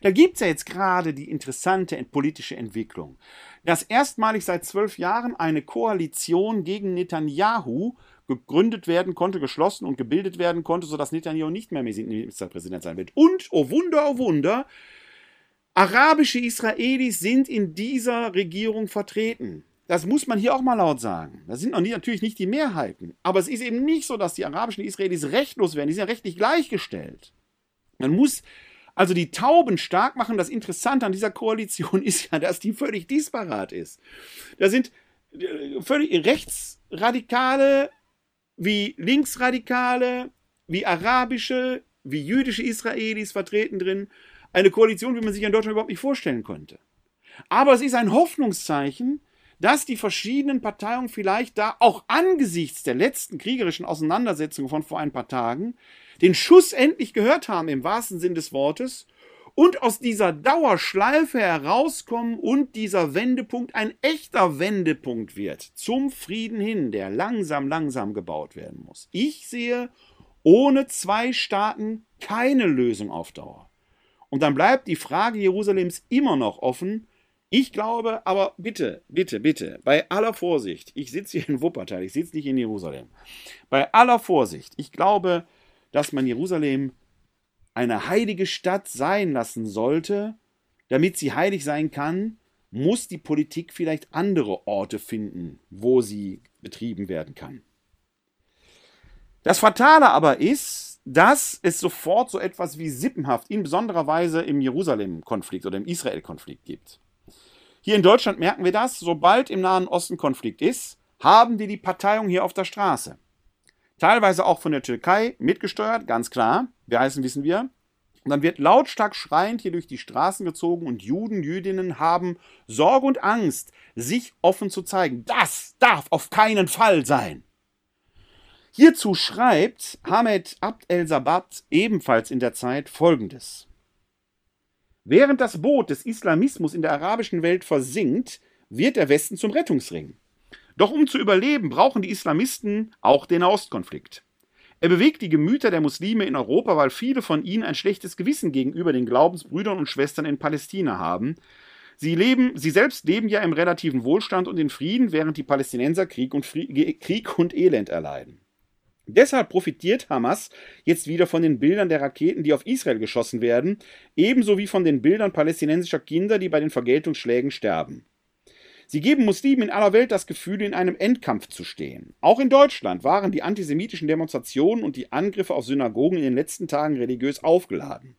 Da gibt es ja jetzt gerade die interessante politische Entwicklung, dass erstmalig seit zwölf Jahren eine Koalition gegen Netanyahu gegründet werden konnte, geschlossen und gebildet werden konnte, sodass Netanyahu nicht mehr Ministerpräsident sein wird. Und, oh Wunder, oh Wunder, arabische Israelis sind in dieser Regierung vertreten. Das muss man hier auch mal laut sagen. Das sind natürlich nicht die Mehrheiten. Aber es ist eben nicht so, dass die arabischen Israelis rechtlos werden. Die sind ja rechtlich gleichgestellt. Man muss also die Tauben stark machen. Das Interessante an dieser Koalition ist ja, dass die völlig disparat ist. Da sind äh, völlig rechtsradikale wie linksradikale, wie arabische, wie jüdische Israelis vertreten drin. Eine Koalition, wie man sich in Deutschland überhaupt nicht vorstellen konnte. Aber es ist ein Hoffnungszeichen, dass die verschiedenen Parteien vielleicht da auch angesichts der letzten kriegerischen Auseinandersetzungen von vor ein paar Tagen den Schuss endlich gehört haben im wahrsten Sinn des Wortes und aus dieser Dauerschleife herauskommen und dieser Wendepunkt ein echter Wendepunkt wird zum Frieden hin, der langsam, langsam gebaut werden muss. Ich sehe ohne zwei Staaten keine Lösung auf Dauer. Und dann bleibt die Frage Jerusalems immer noch offen. Ich glaube, aber bitte, bitte, bitte, bei aller Vorsicht, ich sitze hier in Wuppertal, ich sitze nicht in Jerusalem. Bei aller Vorsicht, ich glaube, dass man Jerusalem eine heilige Stadt sein lassen sollte, damit sie heilig sein kann, muss die Politik vielleicht andere Orte finden, wo sie betrieben werden kann. Das Fatale aber ist, dass es sofort so etwas wie Sippenhaft in besonderer Weise im Jerusalem-Konflikt oder im Israel-Konflikt gibt. Hier in Deutschland merken wir das, sobald im Nahen Osten Konflikt ist, haben wir die Parteiung hier auf der Straße. Teilweise auch von der Türkei mitgesteuert, ganz klar. Wer heißen, wissen wir. Und dann wird lautstark schreiend hier durch die Straßen gezogen und Juden, Jüdinnen haben Sorge und Angst, sich offen zu zeigen. Das darf auf keinen Fall sein. Hierzu schreibt Hamed Abd el-Sabat ebenfalls in der Zeit folgendes. Während das Boot des Islamismus in der arabischen Welt versinkt, wird der Westen zum Rettungsring. Doch um zu überleben, brauchen die Islamisten auch den Nahostkonflikt. Er bewegt die Gemüter der Muslime in Europa, weil viele von ihnen ein schlechtes Gewissen gegenüber den Glaubensbrüdern und Schwestern in Palästina haben. Sie, leben, sie selbst leben ja im relativen Wohlstand und in Frieden, während die Palästinenser Krieg und, Krieg und Elend erleiden. Deshalb profitiert Hamas jetzt wieder von den Bildern der Raketen, die auf Israel geschossen werden, ebenso wie von den Bildern palästinensischer Kinder, die bei den Vergeltungsschlägen sterben. Sie geben Muslimen in aller Welt das Gefühl, in einem Endkampf zu stehen. Auch in Deutschland waren die antisemitischen Demonstrationen und die Angriffe auf Synagogen in den letzten Tagen religiös aufgeladen.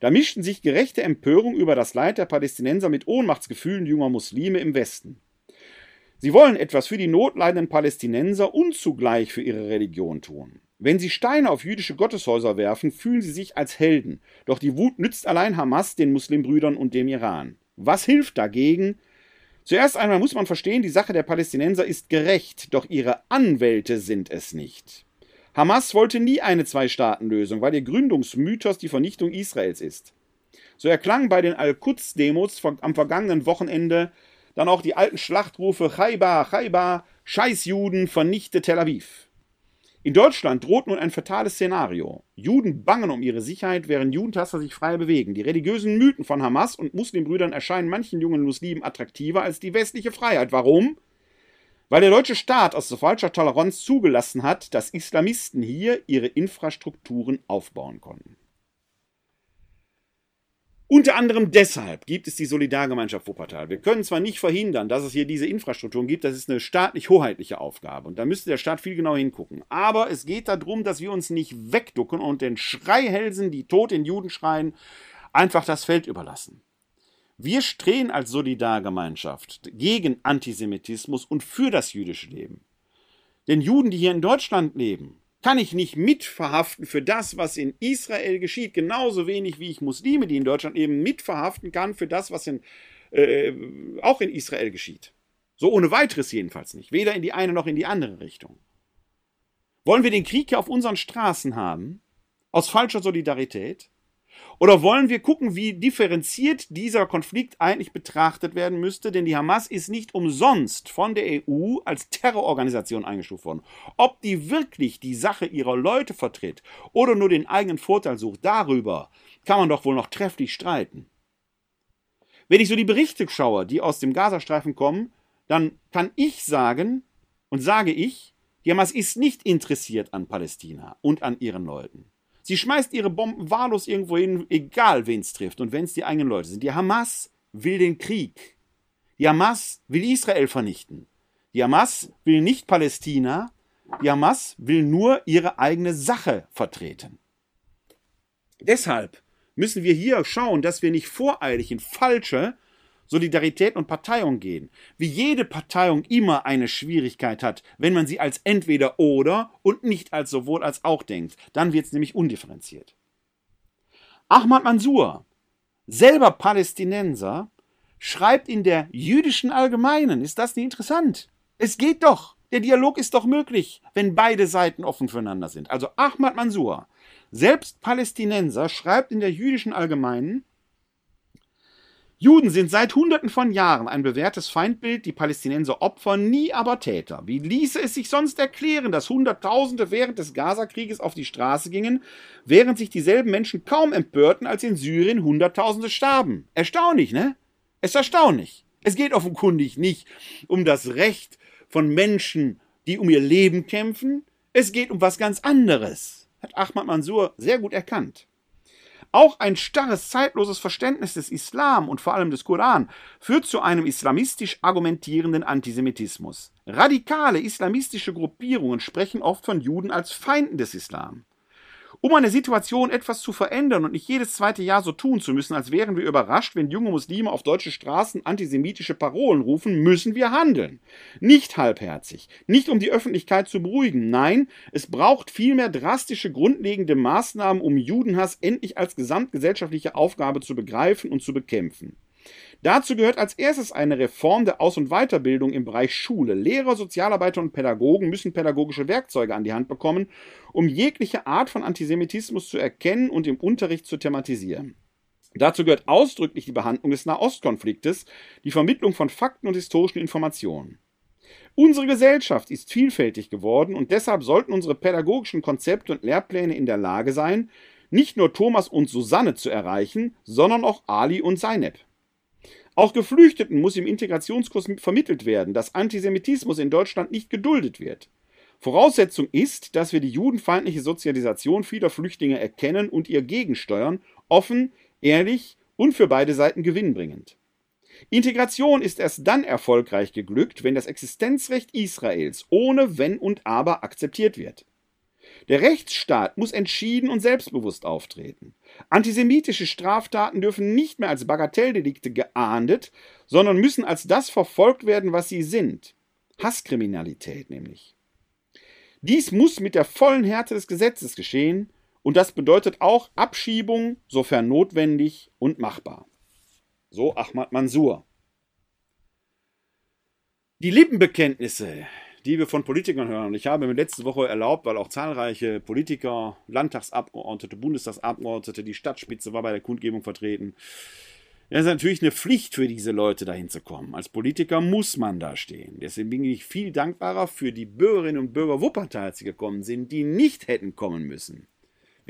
Da mischten sich gerechte Empörung über das Leid der Palästinenser mit Ohnmachtsgefühlen junger Muslime im Westen. Sie wollen etwas für die notleidenden Palästinenser und zugleich für ihre Religion tun. Wenn sie Steine auf jüdische Gotteshäuser werfen, fühlen sie sich als Helden. Doch die Wut nützt allein Hamas, den Muslimbrüdern und dem Iran. Was hilft dagegen? Zuerst einmal muss man verstehen, die Sache der Palästinenser ist gerecht, doch ihre Anwälte sind es nicht. Hamas wollte nie eine Zwei-Staaten-Lösung, weil ihr Gründungsmythos die Vernichtung Israels ist. So erklangen bei den Al-Quds-Demos am vergangenen Wochenende dann auch die alten Schlachtrufe Chaiba, Chaiba, Scheißjuden, vernichte Tel Aviv. In Deutschland droht nun ein fatales Szenario. Juden bangen um ihre Sicherheit, während Judentasser sich frei bewegen. Die religiösen Mythen von Hamas und Muslimbrüdern erscheinen manchen jungen Muslimen attraktiver als die westliche Freiheit. Warum? Weil der deutsche Staat aus falscher Toleranz zugelassen hat, dass Islamisten hier ihre Infrastrukturen aufbauen konnten. Unter anderem deshalb gibt es die Solidargemeinschaft Wuppertal. Wir können zwar nicht verhindern, dass es hier diese Infrastrukturen gibt, das ist eine staatlich-hoheitliche Aufgabe und da müsste der Staat viel genauer hingucken. Aber es geht darum, dass wir uns nicht wegducken und den Schreihälsen, die tot in Juden schreien, einfach das Feld überlassen. Wir stehen als Solidargemeinschaft gegen Antisemitismus und für das jüdische Leben. Denn Juden, die hier in Deutschland leben, kann ich nicht mitverhaften für das, was in Israel geschieht, genauso wenig wie ich Muslime, die in Deutschland eben mitverhaften kann für das, was in, äh, auch in Israel geschieht. So ohne weiteres jedenfalls nicht. Weder in die eine noch in die andere Richtung. Wollen wir den Krieg hier auf unseren Straßen haben? Aus falscher Solidarität? Oder wollen wir gucken, wie differenziert dieser Konflikt eigentlich betrachtet werden müsste? Denn die Hamas ist nicht umsonst von der EU als Terrororganisation eingestuft worden. Ob die wirklich die Sache ihrer Leute vertritt oder nur den eigenen Vorteil sucht, darüber kann man doch wohl noch trefflich streiten. Wenn ich so die Berichte schaue, die aus dem Gazastreifen kommen, dann kann ich sagen und sage ich, die Hamas ist nicht interessiert an Palästina und an ihren Leuten. Sie schmeißt ihre Bomben wahllos irgendwo hin, egal wen es trifft und wenn es die eigenen Leute sind. Die Hamas will den Krieg. Die Hamas will Israel vernichten. Die Hamas will nicht Palästina. Die Hamas will nur ihre eigene Sache vertreten. Deshalb müssen wir hier schauen, dass wir nicht voreilig in falsche Solidarität und Parteiung gehen. Wie jede Parteiung immer eine Schwierigkeit hat, wenn man sie als entweder oder und nicht als sowohl als auch denkt. Dann wird es nämlich undifferenziert. Ahmad Mansour, selber Palästinenser, schreibt in der jüdischen Allgemeinen. Ist das nicht interessant? Es geht doch. Der Dialog ist doch möglich, wenn beide Seiten offen füreinander sind. Also Ahmad Mansour, selbst Palästinenser, schreibt in der jüdischen Allgemeinen, Juden sind seit Hunderten von Jahren ein bewährtes Feindbild, die Palästinenser Opfer, nie aber Täter. Wie ließe es sich sonst erklären, dass Hunderttausende während des Gazakrieges auf die Straße gingen, während sich dieselben Menschen kaum empörten, als in Syrien Hunderttausende starben? Erstaunlich, ne? Es ist erstaunlich. Es geht offenkundig nicht um das Recht von Menschen, die um ihr Leben kämpfen. Es geht um was ganz anderes. Hat Ahmad Mansour sehr gut erkannt. Auch ein starres, zeitloses Verständnis des Islam und vor allem des Koran führt zu einem islamistisch argumentierenden Antisemitismus. Radikale islamistische Gruppierungen sprechen oft von Juden als Feinden des Islam. Um eine Situation etwas zu verändern und nicht jedes zweite Jahr so tun zu müssen, als wären wir überrascht, wenn junge Muslime auf deutsche Straßen antisemitische Parolen rufen, müssen wir handeln. Nicht halbherzig, nicht um die Öffentlichkeit zu beruhigen, nein, es braucht vielmehr drastische grundlegende Maßnahmen, um Judenhass endlich als gesamtgesellschaftliche Aufgabe zu begreifen und zu bekämpfen. Dazu gehört als erstes eine Reform der Aus- und Weiterbildung im Bereich Schule. Lehrer, Sozialarbeiter und Pädagogen müssen pädagogische Werkzeuge an die Hand bekommen, um jegliche Art von Antisemitismus zu erkennen und im Unterricht zu thematisieren. Dazu gehört ausdrücklich die Behandlung des Nahostkonfliktes, die Vermittlung von Fakten und historischen Informationen. Unsere Gesellschaft ist vielfältig geworden und deshalb sollten unsere pädagogischen Konzepte und Lehrpläne in der Lage sein, nicht nur Thomas und Susanne zu erreichen, sondern auch Ali und Seineb. Auch Geflüchteten muss im Integrationskurs vermittelt werden, dass Antisemitismus in Deutschland nicht geduldet wird. Voraussetzung ist, dass wir die judenfeindliche Sozialisation vieler Flüchtlinge erkennen und ihr gegensteuern, offen, ehrlich und für beide Seiten gewinnbringend. Integration ist erst dann erfolgreich geglückt, wenn das Existenzrecht Israels ohne Wenn und Aber akzeptiert wird. Der Rechtsstaat muss entschieden und selbstbewusst auftreten. Antisemitische Straftaten dürfen nicht mehr als Bagatelldelikte geahndet, sondern müssen als das verfolgt werden, was sie sind. Hasskriminalität nämlich. Dies muss mit der vollen Härte des Gesetzes geschehen, und das bedeutet auch Abschiebung, sofern notwendig und machbar. So Ahmad Mansour. Die Lippenbekenntnisse die wir von Politikern hören. Und ich habe mir letzte Woche erlaubt, weil auch zahlreiche Politiker, Landtagsabgeordnete, Bundestagsabgeordnete, die Stadtspitze war bei der Kundgebung vertreten. Es ist natürlich eine Pflicht für diese Leute, dahin zu kommen. Als Politiker muss man da stehen. Deswegen bin ich viel dankbarer für die Bürgerinnen und Bürger Wuppertals, die gekommen sind, die nicht hätten kommen müssen.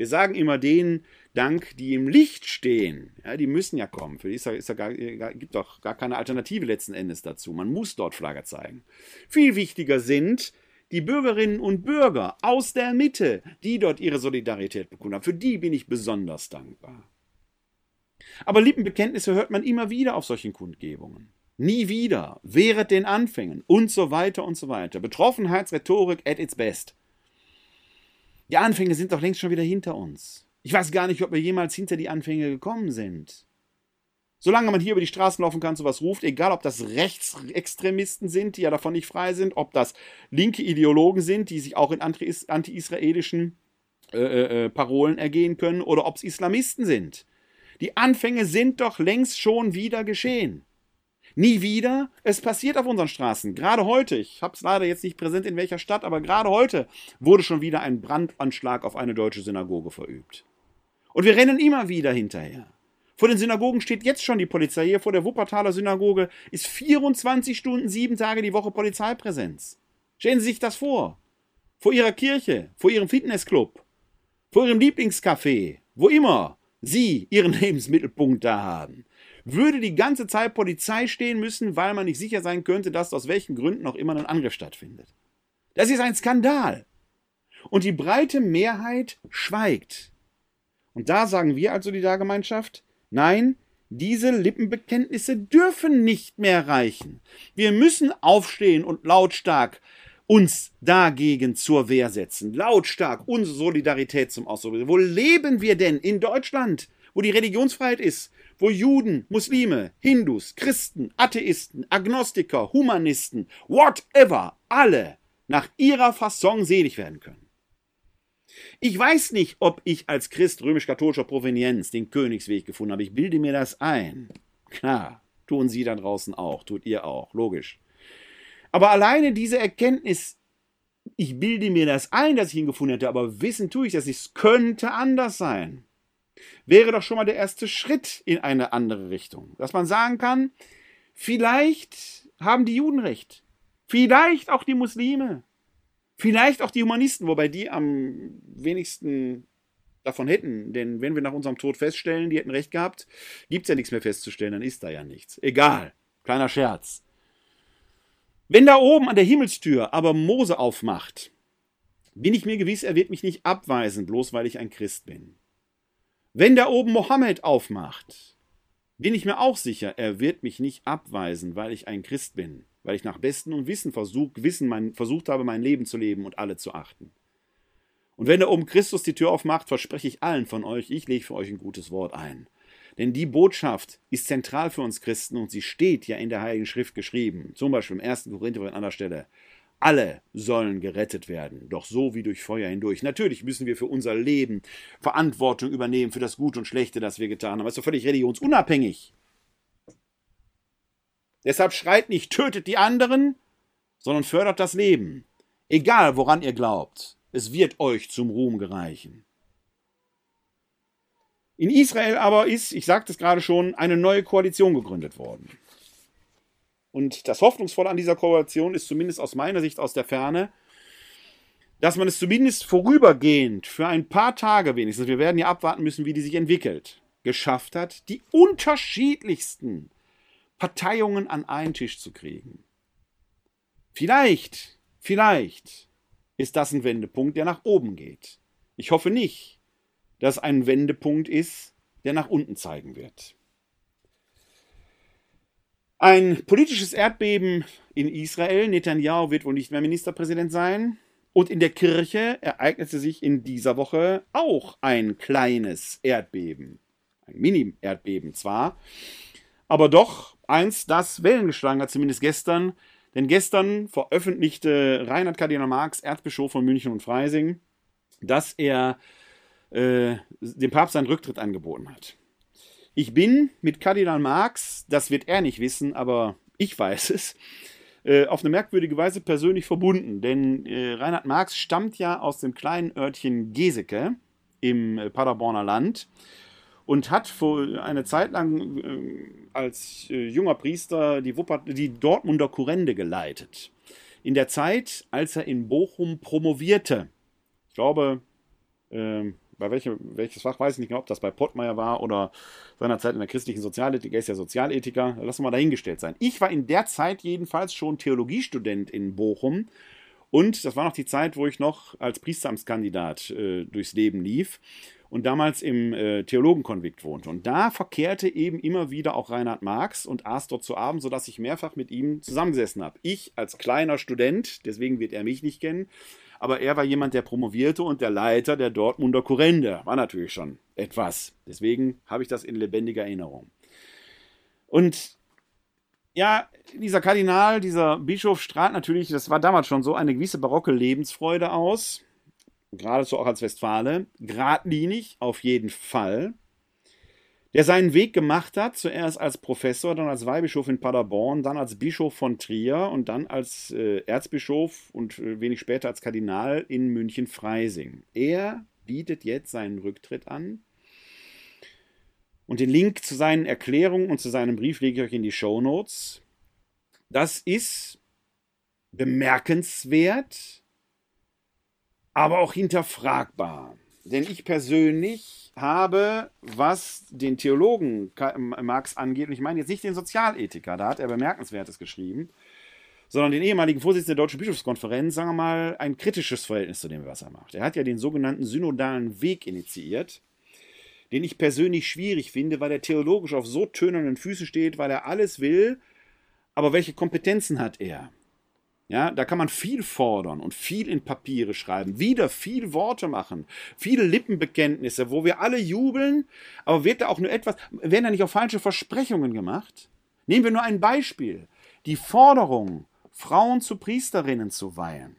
Wir sagen immer denen Dank, die im Licht stehen. Ja, die müssen ja kommen. Für die ist ja, ist ja gar, gibt doch gar keine Alternative letzten Endes dazu. Man muss dort Flagge zeigen. Viel wichtiger sind die Bürgerinnen und Bürger aus der Mitte, die dort ihre Solidarität bekundet haben. Für die bin ich besonders dankbar. Aber Lippenbekenntnisse hört man immer wieder auf solchen Kundgebungen. Nie wieder, während den Anfängen und so weiter und so weiter. Betroffenheitsrhetorik at its best. Die Anfänge sind doch längst schon wieder hinter uns. Ich weiß gar nicht, ob wir jemals hinter die Anfänge gekommen sind. Solange man hier über die Straßen laufen kann, sowas ruft, egal ob das Rechtsextremisten sind, die ja davon nicht frei sind, ob das linke Ideologen sind, die sich auch in anti-israelischen äh, äh, äh, Parolen ergehen können, oder ob es Islamisten sind. Die Anfänge sind doch längst schon wieder geschehen. Nie wieder. Es passiert auf unseren Straßen. Gerade heute, ich habe es leider jetzt nicht präsent in welcher Stadt, aber gerade heute wurde schon wieder ein Brandanschlag auf eine deutsche Synagoge verübt. Und wir rennen immer wieder hinterher. Vor den Synagogen steht jetzt schon die Polizei. Hier vor der Wuppertaler Synagoge ist 24 Stunden, sieben Tage die Woche Polizeipräsenz. Stellen Sie sich das vor. Vor Ihrer Kirche, vor Ihrem Fitnessclub, vor Ihrem Lieblingscafé, wo immer Sie Ihren Lebensmittelpunkt da haben würde die ganze Zeit Polizei stehen müssen, weil man nicht sicher sein könnte, dass aus welchen Gründen auch immer ein Angriff stattfindet. Das ist ein Skandal. Und die breite Mehrheit schweigt. Und da sagen wir als Solidargemeinschaft, nein, diese Lippenbekenntnisse dürfen nicht mehr reichen. Wir müssen aufstehen und lautstark uns dagegen zur Wehr setzen, lautstark unsere Solidarität zum Ausdruck bringen. Wo leben wir denn in Deutschland, wo die Religionsfreiheit ist, wo Juden, Muslime, Hindus, Christen, Atheisten, Agnostiker, Humanisten, whatever, alle nach ihrer Fasson selig werden können. Ich weiß nicht, ob ich als Christ römisch-katholischer Provenienz den Königsweg gefunden habe. Ich bilde mir das ein. Klar, tun Sie da draußen auch, tut ihr auch, logisch. Aber alleine diese Erkenntnis, ich bilde mir das ein, dass ich ihn gefunden hätte, aber wissen tue ich das nicht, es könnte anders sein, wäre doch schon mal der erste Schritt in eine andere Richtung. Dass man sagen kann, vielleicht haben die Juden recht, vielleicht auch die Muslime, vielleicht auch die Humanisten, wobei die am wenigsten davon hätten. Denn wenn wir nach unserem Tod feststellen, die hätten recht gehabt, gibt es ja nichts mehr festzustellen, dann ist da ja nichts. Egal. Kleiner Scherz. Wenn da oben an der Himmelstür aber Mose aufmacht, bin ich mir gewiss, er wird mich nicht abweisen, bloß weil ich ein Christ bin. Wenn da oben Mohammed aufmacht, bin ich mir auch sicher, er wird mich nicht abweisen, weil ich ein Christ bin, weil ich nach Besten und Wissen, versuch, Wissen mein, versucht habe, mein Leben zu leben und alle zu achten. Und wenn da oben Christus die Tür aufmacht, verspreche ich allen von euch, ich lege für euch ein gutes Wort ein. Denn die Botschaft ist zentral für uns Christen und sie steht ja in der Heiligen Schrift geschrieben. Zum Beispiel im 1. Korinther an anderer Stelle. Alle sollen gerettet werden, doch so wie durch Feuer hindurch. Natürlich müssen wir für unser Leben Verantwortung übernehmen für das Gute und Schlechte, das wir getan haben. Das ist doch völlig religionsunabhängig. Deshalb schreit nicht, tötet die anderen, sondern fördert das Leben. Egal, woran ihr glaubt, es wird euch zum Ruhm gereichen. In Israel aber ist, ich sagte es gerade schon, eine neue Koalition gegründet worden. Und das Hoffnungsvolle an dieser Koalition ist zumindest aus meiner Sicht aus der Ferne, dass man es zumindest vorübergehend für ein paar Tage wenigstens, wir werden ja abwarten müssen, wie die sich entwickelt, geschafft hat, die unterschiedlichsten Parteiungen an einen Tisch zu kriegen. Vielleicht, vielleicht ist das ein Wendepunkt, der nach oben geht. Ich hoffe nicht, das ein Wendepunkt ist, der nach unten zeigen wird. Ein politisches Erdbeben in Israel. Netanyahu wird wohl nicht mehr Ministerpräsident sein. Und in der Kirche ereignete sich in dieser Woche auch ein kleines Erdbeben. Ein Mini-Erdbeben zwar, aber doch eins, das Wellen geschlagen hat, zumindest gestern. Denn gestern veröffentlichte Reinhard Kardinal Marx, Erzbischof von München und Freising, dass er äh, dem Papst seinen Rücktritt angeboten hat. Ich bin mit Kardinal Marx, das wird er nicht wissen, aber ich weiß es, äh, auf eine merkwürdige Weise persönlich verbunden. Denn äh, Reinhard Marx stammt ja aus dem kleinen Örtchen Geseke im äh, Paderborner Land und hat vor eine Zeit lang als junger Priester die, Wuppert, die Dortmunder Kurrende geleitet. In der Zeit, als er in Bochum promovierte. Ich glaube, ähm, bei welchem, welches Fach weiß ich nicht mehr, ob das bei Pottmeier war oder seinerzeit in der christlichen Sozialethik. Er ist ja Sozialethiker, wir mal dahingestellt sein. Ich war in der Zeit jedenfalls schon Theologiestudent in Bochum und das war noch die Zeit, wo ich noch als Priesteramtskandidat äh, durchs Leben lief und damals im äh, Theologenkonvikt wohnte. Und da verkehrte eben immer wieder auch Reinhard Marx und aß dort zu Abend, sodass ich mehrfach mit ihm zusammengesessen habe. Ich als kleiner Student, deswegen wird er mich nicht kennen, aber er war jemand, der promovierte und der Leiter der Dortmunder Kurrende. War natürlich schon etwas. Deswegen habe ich das in lebendiger Erinnerung. Und ja, dieser Kardinal, dieser Bischof strahlt natürlich, das war damals schon so, eine gewisse barocke Lebensfreude aus. Geradezu auch als Westfale. Gradlinig auf jeden Fall der seinen Weg gemacht hat, zuerst als Professor, dann als Weihbischof in Paderborn, dann als Bischof von Trier und dann als äh, Erzbischof und äh, wenig später als Kardinal in München-Freising. Er bietet jetzt seinen Rücktritt an. Und den Link zu seinen Erklärungen und zu seinem Brief lege ich euch in die Show Notes. Das ist bemerkenswert, aber auch hinterfragbar. Denn ich persönlich habe, was den Theologen Marx angeht, und ich meine jetzt nicht den Sozialethiker, da hat er Bemerkenswertes geschrieben, sondern den ehemaligen Vorsitzenden der Deutschen Bischofskonferenz, sagen wir mal, ein kritisches Verhältnis zu dem, was er macht. Er hat ja den sogenannten synodalen Weg initiiert, den ich persönlich schwierig finde, weil er theologisch auf so tönernen Füßen steht, weil er alles will, aber welche Kompetenzen hat er? Ja, da kann man viel fordern und viel in Papiere schreiben, wieder viel Worte machen, viele Lippenbekenntnisse, wo wir alle jubeln, aber wird da auch nur etwas, werden da nicht auch falsche Versprechungen gemacht? Nehmen wir nur ein Beispiel. Die Forderung, Frauen zu Priesterinnen zu weihen,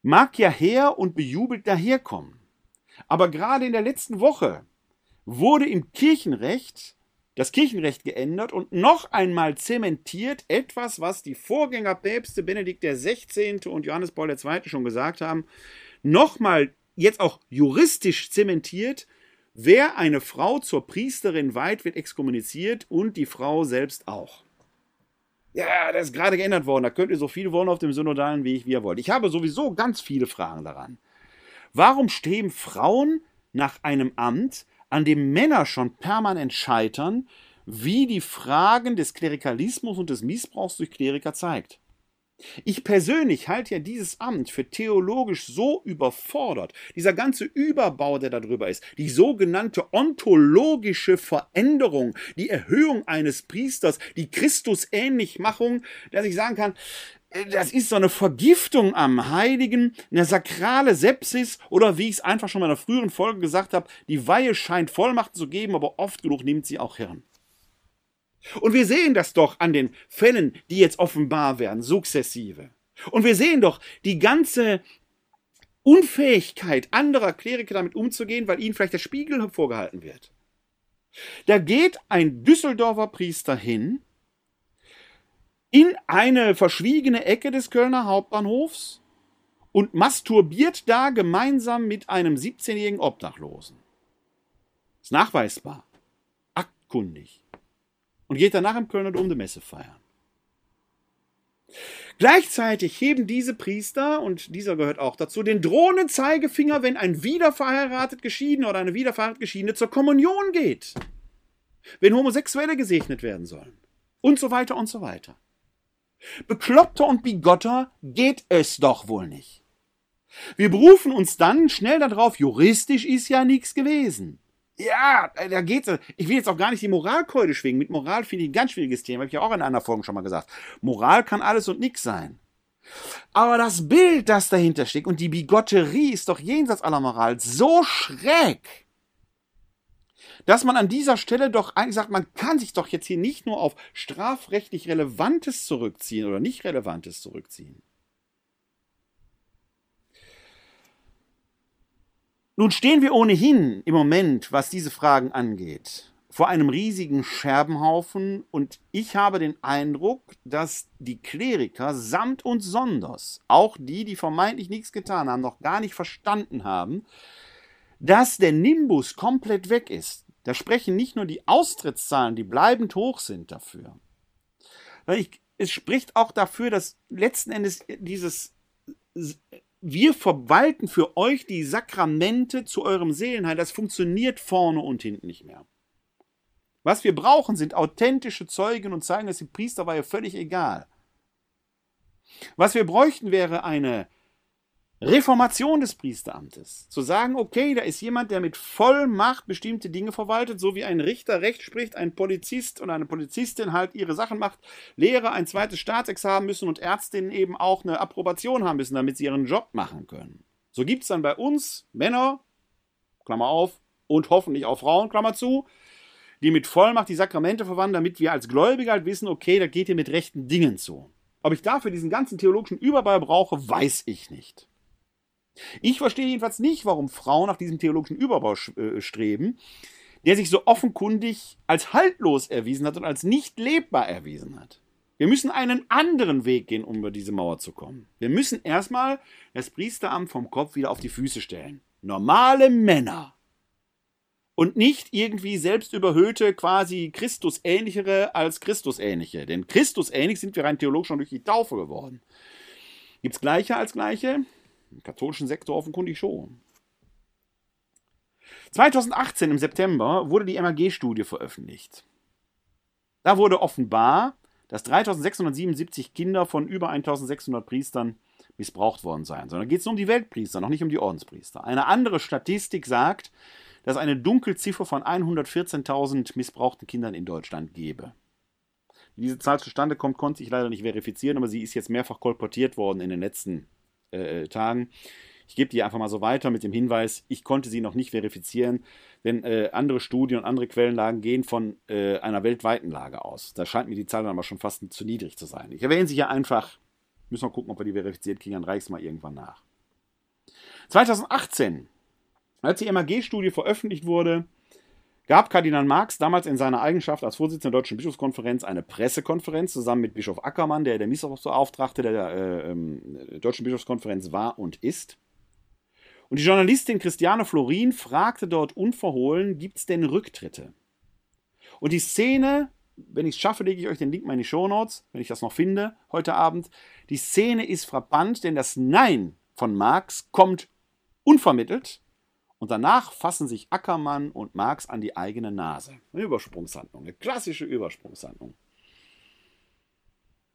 mag ja her und bejubelt daherkommen. Aber gerade in der letzten Woche wurde im Kirchenrecht das Kirchenrecht geändert und noch einmal zementiert etwas, was die Vorgängerpäpste Benedikt XVI. und Johannes Paul II. schon gesagt haben, nochmal jetzt auch juristisch zementiert, wer eine Frau zur Priesterin weiht, wird exkommuniziert und die Frau selbst auch. Ja, das ist gerade geändert worden. Da könnt ihr so viel wollen auf dem synodalen Weg, wie ihr wollt. Ich habe sowieso ganz viele Fragen daran. Warum streben Frauen nach einem Amt, an dem Männer schon permanent scheitern, wie die Fragen des Klerikalismus und des Missbrauchs durch Kleriker zeigt. Ich persönlich halte ja dieses Amt für theologisch so überfordert. Dieser ganze Überbau, der darüber ist, die sogenannte ontologische Veränderung, die Erhöhung eines Priesters, die Christusähnlichmachung, dass ich sagen kann, das ist so eine Vergiftung am Heiligen, eine sakrale Sepsis oder wie ich es einfach schon in einer früheren Folge gesagt habe, die Weihe scheint Vollmacht zu geben, aber oft genug nimmt sie auch Hirn. Und wir sehen das doch an den Fällen, die jetzt offenbar werden, sukzessive. Und wir sehen doch die ganze Unfähigkeit anderer Kleriker damit umzugehen, weil ihnen vielleicht der Spiegel vorgehalten wird. Da geht ein Düsseldorfer Priester hin in eine verschwiegene Ecke des Kölner Hauptbahnhofs und masturbiert da gemeinsam mit einem 17-jährigen Obdachlosen. Ist nachweisbar. Aktkundig. Und geht danach im Kölner Dom die Messe feiern. Gleichzeitig heben diese Priester, und dieser gehört auch dazu, den drohenden Zeigefinger, wenn ein wiederverheiratet Geschiedener oder eine wiederverheiratet Geschiedene zur Kommunion geht. Wenn Homosexuelle gesegnet werden sollen. Und so weiter und so weiter. Bekloppter und bigotter geht es doch wohl nicht. Wir berufen uns dann schnell darauf, juristisch ist ja nichts gewesen. Ja, da geht's. Ich will jetzt auch gar nicht die Moralkeule schwingen. Mit Moral finde ich ein ganz schwieriges Thema. Habe ich ja auch in einer Folge schon mal gesagt. Moral kann alles und nichts sein. Aber das Bild, das dahinter steckt und die Bigotterie ist doch jenseits aller Moral so schräg dass man an dieser Stelle doch eigentlich sagt, man kann sich doch jetzt hier nicht nur auf strafrechtlich Relevantes zurückziehen oder nicht Relevantes zurückziehen. Nun stehen wir ohnehin im Moment, was diese Fragen angeht, vor einem riesigen Scherbenhaufen und ich habe den Eindruck, dass die Kleriker samt und sonders, auch die, die vermeintlich nichts getan haben, noch gar nicht verstanden haben, dass der Nimbus komplett weg ist. Da sprechen nicht nur die Austrittszahlen, die bleibend hoch sind dafür. Ich, es spricht auch dafür, dass letzten Endes dieses wir verwalten für euch die Sakramente zu eurem Seelenheil, das funktioniert vorne und hinten nicht mehr. Was wir brauchen, sind authentische Zeugen und zeigen, dass die Priester war ja völlig egal. Was wir bräuchten, wäre eine Reformation des Priesteramtes. Zu sagen, okay, da ist jemand, der mit Vollmacht bestimmte Dinge verwaltet, so wie ein Richter Recht spricht, ein Polizist und eine Polizistin halt ihre Sachen macht, Lehrer ein zweites Staatsexamen müssen und Ärztinnen eben auch eine Approbation haben müssen, damit sie ihren Job machen können. So gibt es dann bei uns Männer, Klammer auf, und hoffentlich auch Frauen, Klammer zu, die mit Vollmacht die Sakramente verwandeln, damit wir als Gläubige halt wissen, okay, da geht ihr mit rechten Dingen zu. Ob ich dafür diesen ganzen theologischen Überbau brauche, weiß ich nicht. Ich verstehe jedenfalls nicht, warum Frauen nach diesem theologischen Überbau äh, streben, der sich so offenkundig als haltlos erwiesen hat und als nicht lebbar erwiesen hat. Wir müssen einen anderen Weg gehen, um über diese Mauer zu kommen. Wir müssen erstmal das Priesteramt vom Kopf wieder auf die Füße stellen. Normale Männer. Und nicht irgendwie selbstüberhöhte, quasi Christusähnlichere als Christusähnliche. Denn Christusähnlich sind wir rein theologisch schon durch die Taufe geworden. Gibt es Gleiche als Gleiche? Im katholischen Sektor offenkundig schon. 2018 im September wurde die MAG-Studie veröffentlicht. Da wurde offenbar, dass 3677 Kinder von über 1600 Priestern missbraucht worden seien. Sondern geht es nur um die Weltpriester, noch nicht um die Ordenspriester. Eine andere Statistik sagt, dass eine Dunkelziffer von 114.000 missbrauchten Kindern in Deutschland gebe. Wie diese Zahl zustande kommt, konnte ich leider nicht verifizieren, aber sie ist jetzt mehrfach kolportiert worden in den letzten äh, Tagen. Ich gebe die einfach mal so weiter mit dem Hinweis, ich konnte sie noch nicht verifizieren, denn äh, andere Studien und andere Quellenlagen gehen von äh, einer weltweiten Lage aus. Da scheint mir die Zahl dann aber schon fast zu niedrig zu sein. Ich erwähne sie hier einfach, müssen wir gucken, ob wir die verifiziert kriegen, dann reiche ich es mal irgendwann nach. 2018, als die MAG-Studie veröffentlicht wurde, gab Kardinal Marx damals in seiner Eigenschaft als Vorsitzender der Deutschen Bischofskonferenz eine Pressekonferenz zusammen mit Bischof Ackermann, der der Missbrauchsbeauftragte der äh, äh, Deutschen Bischofskonferenz war und ist. Und die Journalistin Christiane Florin fragte dort unverhohlen, gibt es denn Rücktritte? Und die Szene, wenn ich es schaffe, lege ich euch den Link mal in die Shownotes, wenn ich das noch finde, heute Abend. Die Szene ist frappant, denn das Nein von Marx kommt unvermittelt und danach fassen sich Ackermann und Marx an die eigene Nase. Eine Übersprungshandlung, eine klassische Übersprungshandlung.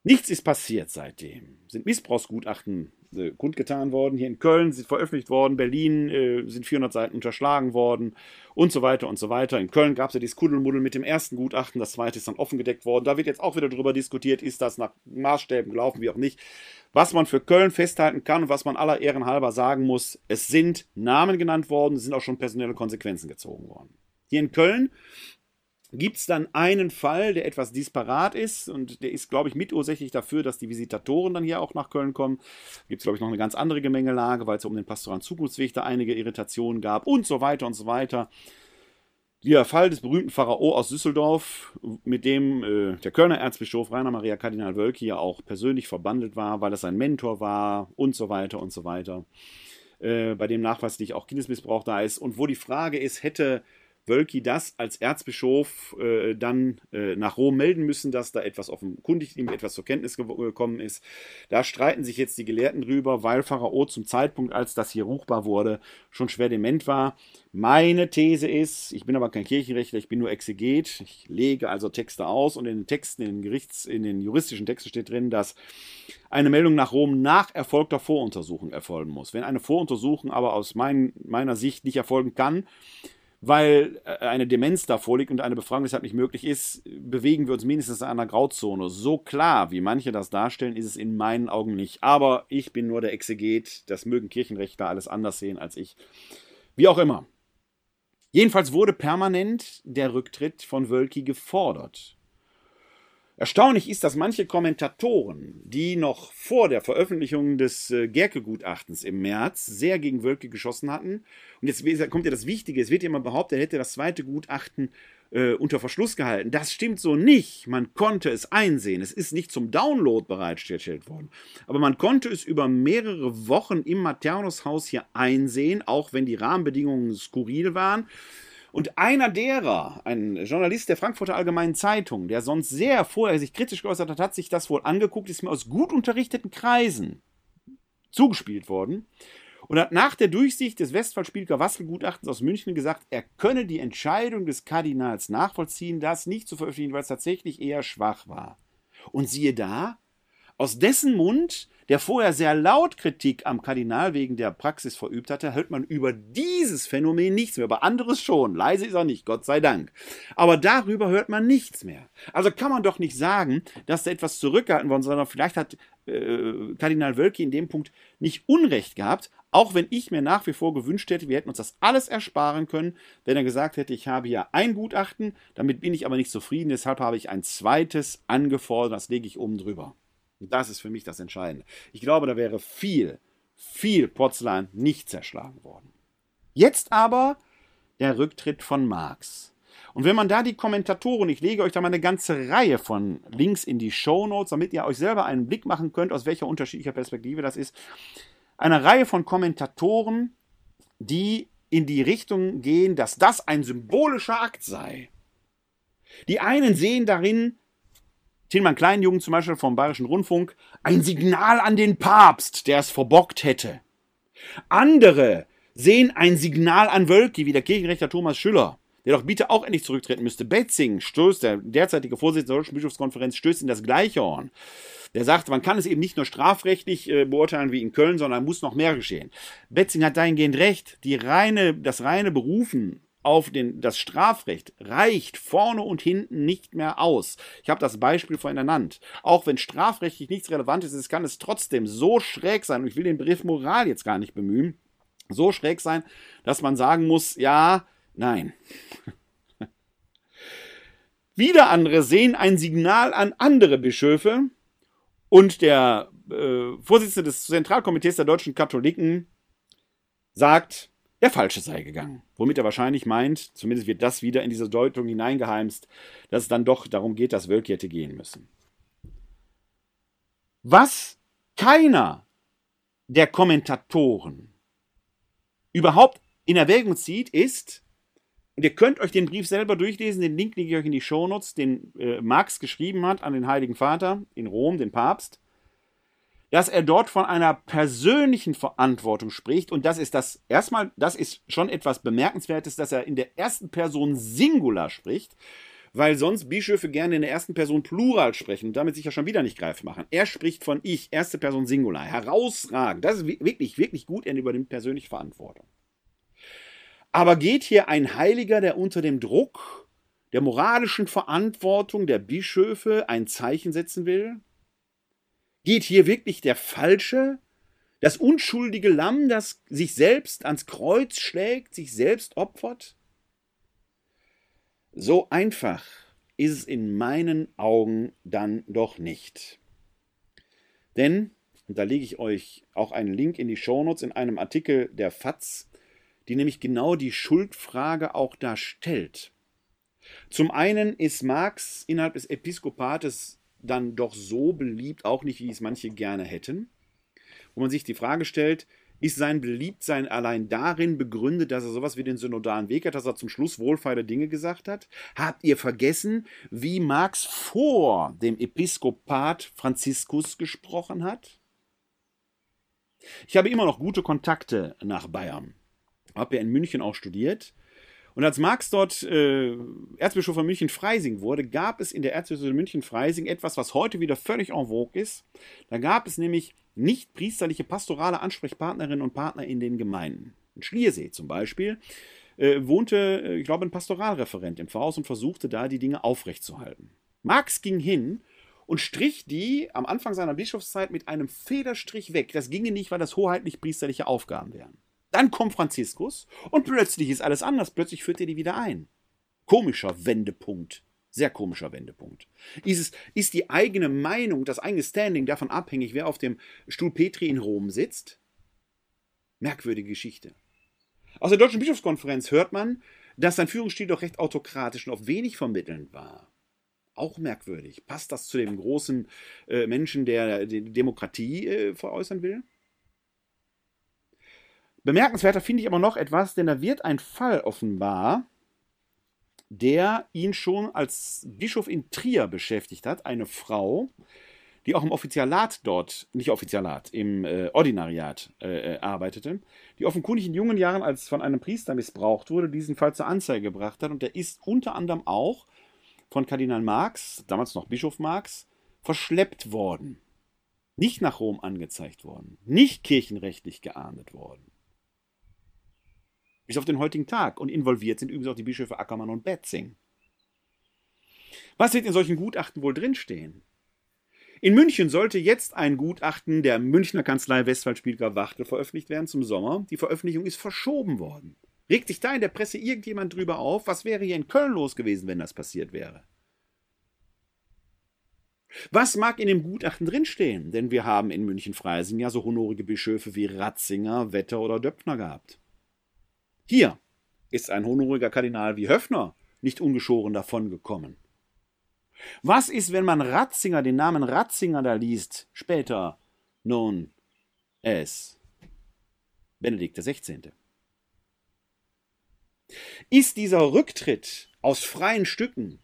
Nichts ist passiert seitdem. Sind Missbrauchsgutachten äh, kundgetan worden. Hier in Köln sind veröffentlicht worden. Berlin äh, sind 400 Seiten unterschlagen worden und so weiter und so weiter. In Köln gab es ja dieses Kuddelmuddel mit dem ersten Gutachten. Das zweite ist dann offengedeckt worden. Da wird jetzt auch wieder darüber diskutiert, ist das nach Maßstäben gelaufen, wie auch nicht. Was man für Köln festhalten kann und was man aller Ehren halber sagen muss, es sind Namen genannt worden, es sind auch schon personelle Konsequenzen gezogen worden. Hier in Köln gibt es dann einen Fall, der etwas disparat ist und der ist, glaube ich, mitursächlich dafür, dass die Visitatoren dann hier auch nach Köln kommen. Gibt es, glaube ich, noch eine ganz andere Gemengelage, weil es um den pastoralen Zukunftsweg da einige Irritationen gab und so weiter und so weiter. Der Fall des berühmten Pharao aus Düsseldorf, mit dem äh, der Kölner Erzbischof Rainer Maria Kardinal Wölki ja auch persönlich verbandelt war, weil er sein Mentor war und so weiter und so weiter. Äh, bei dem nachweislich auch Kindesmissbrauch da ist und wo die Frage ist, hätte Wölki das als Erzbischof äh, dann äh, nach Rom melden müssen, dass da etwas offenkundig ihm etwas zur Kenntnis gekommen ist. Da streiten sich jetzt die Gelehrten drüber, weil Pharao zum Zeitpunkt, als das hier ruchbar wurde, schon schwer dement war. Meine These ist, ich bin aber kein Kirchenrechtler, ich bin nur Exeget. Ich lege also Texte aus und in den Texten, in den Gerichts-, in den juristischen Texten steht drin, dass eine Meldung nach Rom nach erfolgter Voruntersuchung erfolgen muss. Wenn eine Voruntersuchung aber aus mein, meiner Sicht nicht erfolgen kann, weil äh, eine Demenz da vorliegt und eine Befragung deshalb nicht möglich ist, bewegen wir uns mindestens in einer Grauzone. So klar, wie manche das darstellen, ist es in meinen Augen nicht. Aber ich bin nur der Exeget, das mögen Kirchenrechtler alles anders sehen als ich. Wie auch immer. Jedenfalls wurde permanent der Rücktritt von Wölki gefordert. Erstaunlich ist, dass manche Kommentatoren, die noch vor der Veröffentlichung des äh, Gerke-Gutachtens im März sehr gegen Wölke geschossen hatten, und jetzt kommt ja das Wichtige, es wird ja immer behauptet, er hätte das zweite Gutachten äh, unter Verschluss gehalten. Das stimmt so nicht. Man konnte es einsehen. Es ist nicht zum Download bereitgestellt worden. Aber man konnte es über mehrere Wochen im Maternushaus hier einsehen, auch wenn die Rahmenbedingungen skurril waren. Und einer derer, ein Journalist der Frankfurter Allgemeinen Zeitung, der sonst sehr vorher sich kritisch geäußert hat, hat sich das wohl angeguckt, ist mir aus gut unterrichteten Kreisen zugespielt worden und hat nach der Durchsicht des Westphal-Spielker-Wassel-Gutachtens aus München gesagt, er könne die Entscheidung des Kardinals nachvollziehen, das nicht zu veröffentlichen, weil es tatsächlich eher schwach war. Und siehe da, aus dessen Mund der vorher sehr laut Kritik am Kardinal wegen der Praxis verübt hatte, hört man über dieses Phänomen nichts mehr. Über anderes schon. Leise ist er nicht, Gott sei Dank. Aber darüber hört man nichts mehr. Also kann man doch nicht sagen, dass da etwas zurückgehalten worden sondern vielleicht hat äh, Kardinal Wölki in dem Punkt nicht Unrecht gehabt, auch wenn ich mir nach wie vor gewünscht hätte, wir hätten uns das alles ersparen können, wenn er gesagt hätte, ich habe ja ein Gutachten, damit bin ich aber nicht zufrieden, deshalb habe ich ein zweites angefordert, das lege ich oben drüber. Und das ist für mich das Entscheidende. Ich glaube, da wäre viel, viel Porzellan nicht zerschlagen worden. Jetzt aber der Rücktritt von Marx. Und wenn man da die Kommentatoren, ich lege euch da mal eine ganze Reihe von Links in die Show Notes, damit ihr euch selber einen Blick machen könnt, aus welcher unterschiedlicher Perspektive das ist. Eine Reihe von Kommentatoren, die in die Richtung gehen, dass das ein symbolischer Akt sei. Die einen sehen darin Tilman Kleinjungen zum Beispiel vom Bayerischen Rundfunk, ein Signal an den Papst, der es verbockt hätte. Andere sehen ein Signal an Wölki, wie der Kirchenrechter Thomas Schüller, der doch bitte auch endlich zurücktreten müsste. Betzing stößt, der derzeitige Vorsitzende der Deutschen Bischofskonferenz, stößt in das gleiche Horn. Der sagt, man kann es eben nicht nur strafrechtlich äh, beurteilen wie in Köln, sondern muss noch mehr geschehen. Betzing hat dahingehend recht. Die reine, das reine Berufen auf den, das Strafrecht reicht vorne und hinten nicht mehr aus. Ich habe das Beispiel vorhin ernannt. Auch wenn strafrechtlich nichts Relevantes ist, kann es trotzdem so schräg sein, und ich will den Begriff Moral jetzt gar nicht bemühen, so schräg sein, dass man sagen muss, ja, nein. Wieder andere sehen ein Signal an andere Bischöfe und der äh, Vorsitzende des Zentralkomitees der deutschen Katholiken sagt, der Falsche sei gegangen. Womit er wahrscheinlich meint, zumindest wird das wieder in diese Deutung hineingeheimst, dass es dann doch darum geht, dass Wölki hätte gehen müssen. Was keiner der Kommentatoren überhaupt in Erwägung zieht, ist, und ihr könnt euch den Brief selber durchlesen, den Link lege ich euch in die Shownotes, den äh, Marx geschrieben hat an den Heiligen Vater in Rom, den Papst dass er dort von einer persönlichen Verantwortung spricht. Und das ist das, erstmal, das ist schon etwas Bemerkenswertes, dass er in der ersten Person Singular spricht, weil sonst Bischöfe gerne in der ersten Person Plural sprechen und damit sich ja schon wieder nicht greif machen. Er spricht von ich, erste Person Singular. Herausragend. Das ist wirklich, wirklich gut. Er übernimmt persönliche Verantwortung. Aber geht hier ein Heiliger, der unter dem Druck der moralischen Verantwortung der Bischöfe ein Zeichen setzen will? Geht hier wirklich der Falsche, das unschuldige Lamm, das sich selbst ans Kreuz schlägt, sich selbst opfert? So einfach ist es in meinen Augen dann doch nicht. Denn, und da lege ich euch auch einen Link in die Shownotes in einem Artikel der FAZ, die nämlich genau die Schuldfrage auch darstellt. Zum einen ist Marx innerhalb des Episkopates dann doch so beliebt auch nicht, wie es manche gerne hätten. Wo man sich die Frage stellt, ist sein Beliebtsein allein darin begründet, dass er sowas wie den synodalen Weg hat, dass er zum Schluss wohlfeile Dinge gesagt hat? Habt ihr vergessen, wie Marx vor dem Episkopat Franziskus gesprochen hat? Ich habe immer noch gute Kontakte nach Bayern. Habe ja in München auch studiert und als Marx dort äh, Erzbischof von München-Freising wurde, gab es in der Erzbischof München-Freising etwas, was heute wieder völlig en vogue ist. Da gab es nämlich nicht priesterliche pastorale Ansprechpartnerinnen und Partner in den Gemeinden. In Schliersee zum Beispiel äh, wohnte, äh, ich glaube, ein Pastoralreferent im Pfarrhaus und versuchte da die Dinge aufrechtzuerhalten. Marx ging hin und strich die am Anfang seiner Bischofszeit mit einem Federstrich weg. Das ginge nicht, weil das hoheitlich priesterliche Aufgaben wären. Dann kommt Franziskus und plötzlich ist alles anders. Plötzlich führt er die wieder ein. Komischer Wendepunkt. Sehr komischer Wendepunkt. Ist, es, ist die eigene Meinung, das eigene Standing davon abhängig, wer auf dem Stuhl Petri in Rom sitzt? Merkwürdige Geschichte. Aus der Deutschen Bischofskonferenz hört man, dass sein Führungsstil doch recht autokratisch und auf wenig vermittelnd war. Auch merkwürdig. Passt das zu dem großen äh, Menschen, der die Demokratie äh, veräußern will? Bemerkenswerter finde ich aber noch etwas, denn da wird ein Fall offenbar, der ihn schon als Bischof in Trier beschäftigt hat. Eine Frau, die auch im Offizialat dort, nicht Offizialat, im äh, Ordinariat äh, äh, arbeitete, die offenkundig in jungen Jahren als von einem Priester missbraucht wurde, diesen Fall zur Anzeige gebracht hat. Und der ist unter anderem auch von Kardinal Marx, damals noch Bischof Marx, verschleppt worden. Nicht nach Rom angezeigt worden, nicht kirchenrechtlich geahndet worden. Bis auf den heutigen Tag. Und involviert sind übrigens auch die Bischöfe Ackermann und Betzing. Was wird in solchen Gutachten wohl drinstehen? In München sollte jetzt ein Gutachten der Münchner Kanzlei Westphal-Spielker-Wachtel veröffentlicht werden zum Sommer. Die Veröffentlichung ist verschoben worden. Regt sich da in der Presse irgendjemand drüber auf? Was wäre hier in Köln los gewesen, wenn das passiert wäre? Was mag in dem Gutachten drinstehen? Denn wir haben in München-Freising ja so honorige Bischöfe wie Ratzinger, Wetter oder Döpfner gehabt. Hier ist ein honoriger Kardinal wie Höffner nicht ungeschoren davongekommen. Was ist, wenn man Ratzinger, den Namen Ratzinger da liest, später nun es Benedikt XVI.? Ist dieser Rücktritt aus freien Stücken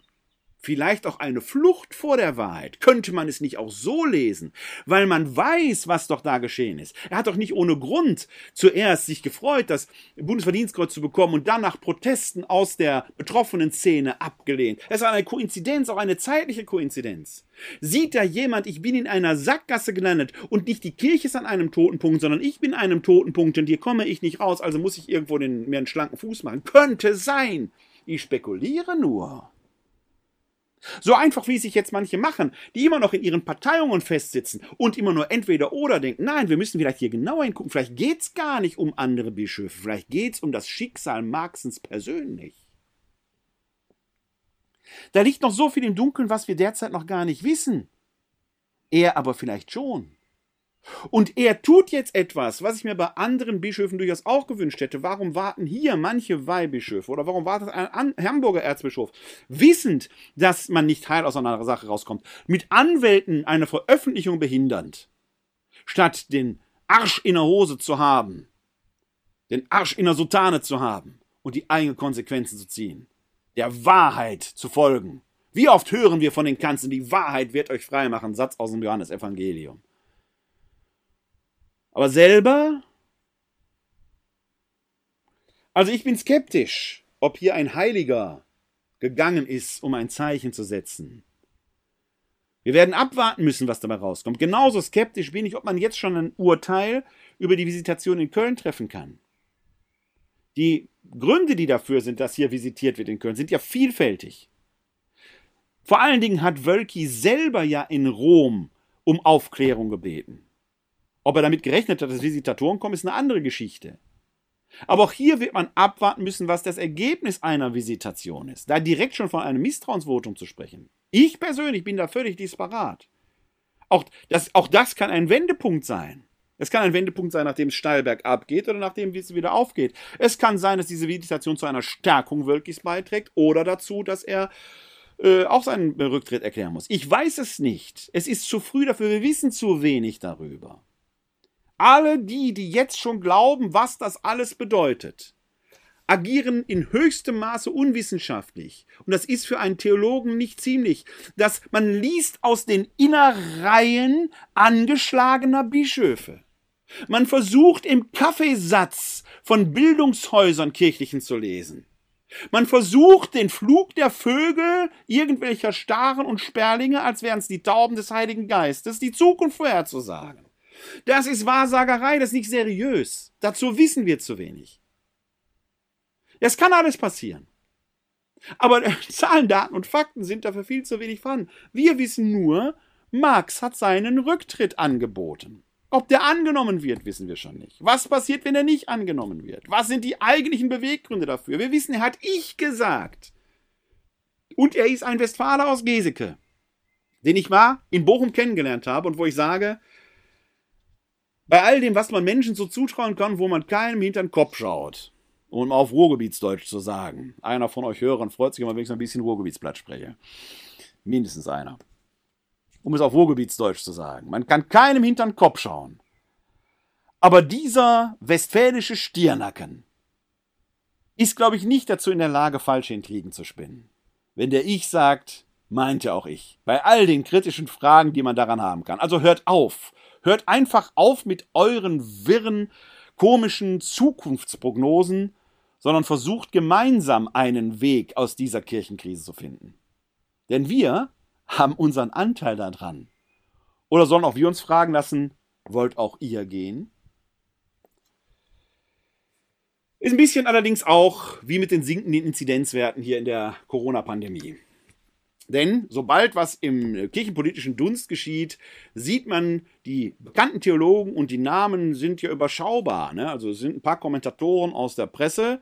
vielleicht auch eine Flucht vor der Wahrheit. Könnte man es nicht auch so lesen? Weil man weiß, was doch da geschehen ist. Er hat doch nicht ohne Grund zuerst sich gefreut, das Bundesverdienstkreuz zu bekommen und dann nach Protesten aus der betroffenen Szene abgelehnt. Es ist eine Koinzidenz, auch eine zeitliche Koinzidenz. Sieht da jemand, ich bin in einer Sackgasse gelandet und nicht die Kirche ist an einem Totenpunkt, sondern ich bin einem Totenpunkt und hier komme ich nicht raus, also muss ich irgendwo den, mir einen schlanken Fuß machen. Könnte sein. Ich spekuliere nur. So einfach, wie sich jetzt manche machen, die immer noch in ihren Parteiungen festsitzen und immer nur entweder oder denken, nein, wir müssen vielleicht hier genauer hingucken, vielleicht geht's gar nicht um andere Bischöfe, vielleicht geht's um das Schicksal Marxens persönlich. Da liegt noch so viel im Dunkeln, was wir derzeit noch gar nicht wissen. Er aber vielleicht schon. Und er tut jetzt etwas, was ich mir bei anderen Bischöfen durchaus auch gewünscht hätte. Warum warten hier manche Weihbischöfe oder warum wartet ein Hamburger Erzbischof, wissend, dass man nicht heil aus einer Sache rauskommt, mit Anwälten eine Veröffentlichung behindernd, statt den Arsch in der Hose zu haben, den Arsch in der Sutane zu haben und die eigenen Konsequenzen zu ziehen, der Wahrheit zu folgen. Wie oft hören wir von den Kanzeln, die Wahrheit wird euch frei machen, Satz aus dem Johannesevangelium. Aber selber? Also ich bin skeptisch, ob hier ein Heiliger gegangen ist, um ein Zeichen zu setzen. Wir werden abwarten müssen, was dabei rauskommt. Genauso skeptisch bin ich, ob man jetzt schon ein Urteil über die Visitation in Köln treffen kann. Die Gründe, die dafür sind, dass hier visitiert wird in Köln, sind ja vielfältig. Vor allen Dingen hat Wölki selber ja in Rom um Aufklärung gebeten. Ob er damit gerechnet hat, dass Visitatoren kommen, ist eine andere Geschichte. Aber auch hier wird man abwarten müssen, was das Ergebnis einer Visitation ist. Da direkt schon von einem Misstrauensvotum zu sprechen. Ich persönlich bin da völlig disparat. Auch das, auch das kann ein Wendepunkt sein. Es kann ein Wendepunkt sein, nachdem es steil bergab geht oder nachdem es wieder aufgeht. Es kann sein, dass diese Visitation zu einer Stärkung Wölkis beiträgt oder dazu, dass er äh, auch seinen Rücktritt erklären muss. Ich weiß es nicht. Es ist zu früh dafür. Wir wissen zu wenig darüber. Alle die, die jetzt schon glauben, was das alles bedeutet, agieren in höchstem Maße unwissenschaftlich. Und das ist für einen Theologen nicht ziemlich. Dass man liest aus den Innereien angeschlagener Bischöfe. Man versucht im Kaffeesatz von Bildungshäusern kirchlichen zu lesen. Man versucht den Flug der Vögel irgendwelcher Staren und Sperlinge, als wären es die Tauben des Heiligen Geistes, die Zukunft vorherzusagen. Das ist Wahrsagerei, das ist nicht seriös. Dazu wissen wir zu wenig. Es kann alles passieren. Aber Zahlen, Daten und Fakten sind dafür viel zu wenig vorhanden. Wir wissen nur, Marx hat seinen Rücktritt angeboten. Ob der angenommen wird, wissen wir schon nicht. Was passiert, wenn er nicht angenommen wird? Was sind die eigentlichen Beweggründe dafür? Wir wissen, er hat ich gesagt. Und er ist ein Westfaler aus Geseke, den ich mal in Bochum kennengelernt habe und wo ich sage, bei all dem, was man Menschen so zutrauen kann, wo man keinem hinter den Kopf schaut, um auf Ruhrgebietsdeutsch zu sagen. Einer von euch Hörern freut sich immer, wenn ich so ein bisschen Ruhrgebietsblatt spreche. Mindestens einer. Um es auf Ruhrgebietsdeutsch zu sagen. Man kann keinem hinter den Kopf schauen. Aber dieser westfälische Stiernacken ist, glaube ich, nicht dazu in der Lage, falsche Intrigen zu spinnen. Wenn der Ich sagt, meinte auch ich. Bei all den kritischen Fragen, die man daran haben kann. Also hört auf. Hört einfach auf mit euren wirren, komischen Zukunftsprognosen, sondern versucht gemeinsam einen Weg aus dieser Kirchenkrise zu finden. Denn wir haben unseren Anteil daran. Oder sollen auch wir uns fragen lassen, wollt auch ihr gehen? Ist ein bisschen allerdings auch wie mit den sinkenden Inzidenzwerten hier in der Corona-Pandemie. Denn sobald was im kirchenpolitischen Dunst geschieht, sieht man, die bekannten Theologen und die Namen sind ja überschaubar. Ne? Also es sind ein paar Kommentatoren aus der Presse,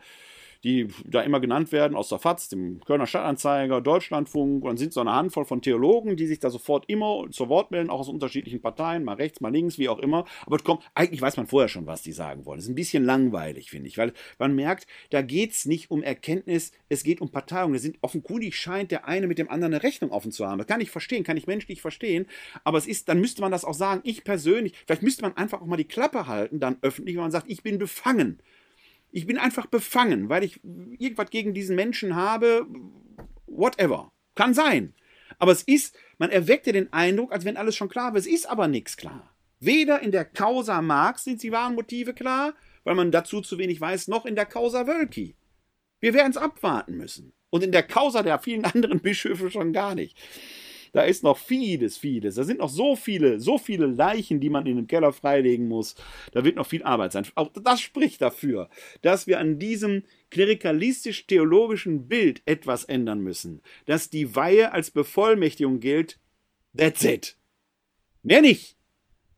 die da immer genannt werden, aus der FAZ, dem Kölner Stadtanzeiger, Deutschlandfunk, und dann sind so eine Handvoll von Theologen, die sich da sofort immer zur Wort melden, auch aus unterschiedlichen Parteien, mal rechts, mal links, wie auch immer. Aber kommt, eigentlich weiß man vorher schon, was die sagen wollen. Das ist ein bisschen langweilig, finde ich, weil man merkt, da geht es nicht um Erkenntnis, es geht um Parteiung. Das sind offenkundig scheint der eine mit dem anderen eine Rechnung offen zu haben. Das kann ich verstehen, kann ich menschlich verstehen, aber es ist, dann müsste man das auch sagen, ich persönlich, vielleicht müsste man einfach auch mal die Klappe halten, dann öffentlich, wenn man sagt, ich bin befangen ich bin einfach befangen, weil ich irgendwas gegen diesen Menschen habe. Whatever. Kann sein. Aber es ist, man erweckte den Eindruck, als wenn alles schon klar wäre. Es ist aber nichts klar. Weder in der Causa Marx sind die wahren Motive klar, weil man dazu zu wenig weiß, noch in der Causa Wölki. Wir werden es abwarten müssen. Und in der Causa der vielen anderen Bischöfe schon gar nicht. Da ist noch vieles, vieles. Da sind noch so viele, so viele Leichen, die man in den Keller freilegen muss. Da wird noch viel Arbeit sein. Auch das spricht dafür, dass wir an diesem klerikalistisch-theologischen Bild etwas ändern müssen. Dass die Weihe als Bevollmächtigung gilt. That's it. Mehr nicht.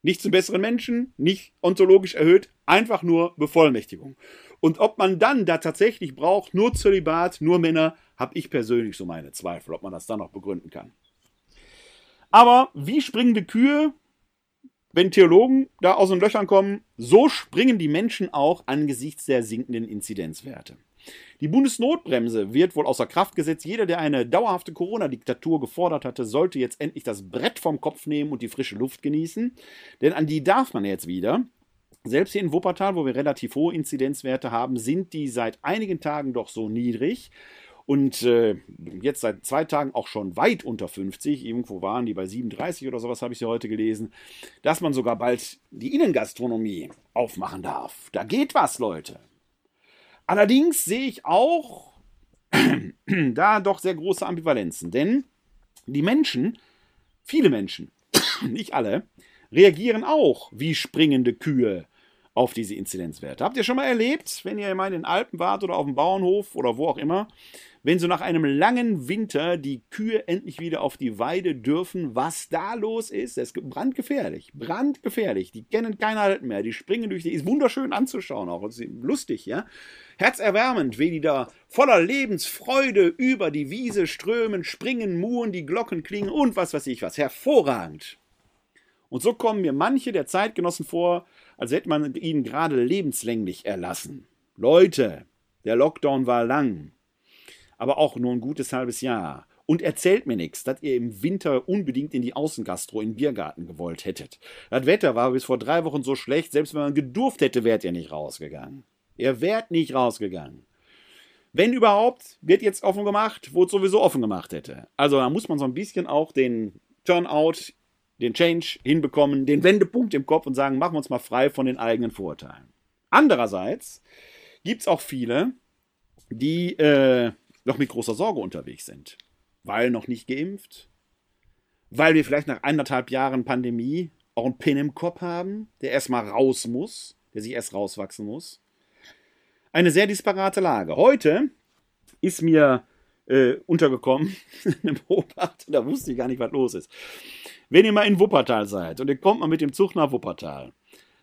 Nicht zum besseren Menschen, nicht ontologisch erhöht, einfach nur Bevollmächtigung. Und ob man dann da tatsächlich braucht, nur Zölibat, nur Männer, habe ich persönlich so meine Zweifel, ob man das dann noch begründen kann. Aber wie springende Kühe, wenn Theologen da aus den Löchern kommen, so springen die Menschen auch angesichts der sinkenden Inzidenzwerte. Die Bundesnotbremse wird wohl außer Kraft gesetzt. Jeder, der eine dauerhafte Corona-Diktatur gefordert hatte, sollte jetzt endlich das Brett vom Kopf nehmen und die frische Luft genießen. Denn an die darf man jetzt wieder. Selbst hier in Wuppertal, wo wir relativ hohe Inzidenzwerte haben, sind die seit einigen Tagen doch so niedrig und äh, jetzt seit zwei Tagen auch schon weit unter 50, irgendwo waren die bei 37 oder sowas, habe ich ja heute gelesen, dass man sogar bald die Innengastronomie aufmachen darf. Da geht was, Leute. Allerdings sehe ich auch da doch sehr große Ambivalenzen, denn die Menschen, viele Menschen, nicht alle, reagieren auch wie springende Kühe auf diese Inzidenzwerte. Habt ihr schon mal erlebt, wenn ihr mal in den Alpen wart oder auf dem Bauernhof oder wo auch immer, wenn so nach einem langen Winter die Kühe endlich wieder auf die Weide dürfen, was da los ist, das ist brandgefährlich, brandgefährlich. Die kennen keinen Halt mehr, die springen durch die, ist wunderschön anzuschauen auch, ist lustig, ja. Herzerwärmend, wie die da voller Lebensfreude über die Wiese strömen, springen, muhen, die Glocken klingen und was weiß ich was. Hervorragend. Und so kommen mir manche der Zeitgenossen vor, als hätte man ihnen gerade lebenslänglich erlassen. Leute, der Lockdown war lang aber auch nur ein gutes halbes Jahr. Und erzählt mir nichts, dass ihr im Winter unbedingt in die Außengastro in Biergarten gewollt hättet. Das Wetter war bis vor drei Wochen so schlecht, selbst wenn man gedurft hätte, wärt ihr nicht rausgegangen. Ihr wärt nicht rausgegangen. Wenn überhaupt, wird jetzt offen gemacht, wo es sowieso offen gemacht hätte. Also da muss man so ein bisschen auch den Turnout, den Change hinbekommen, den Wendepunkt im Kopf und sagen, machen wir uns mal frei von den eigenen Vorurteilen. Andererseits gibt es auch viele, die äh, noch mit großer Sorge unterwegs sind. Weil noch nicht geimpft, weil wir vielleicht nach anderthalb Jahren Pandemie auch einen Pin im Kopf haben, der erstmal raus muss, der sich erst rauswachsen muss. Eine sehr disparate Lage. Heute ist mir äh, untergekommen, eine Beobachtung, da wusste ich gar nicht, was los ist. Wenn ihr mal in Wuppertal seid und ihr kommt mal mit dem Zug nach Wuppertal,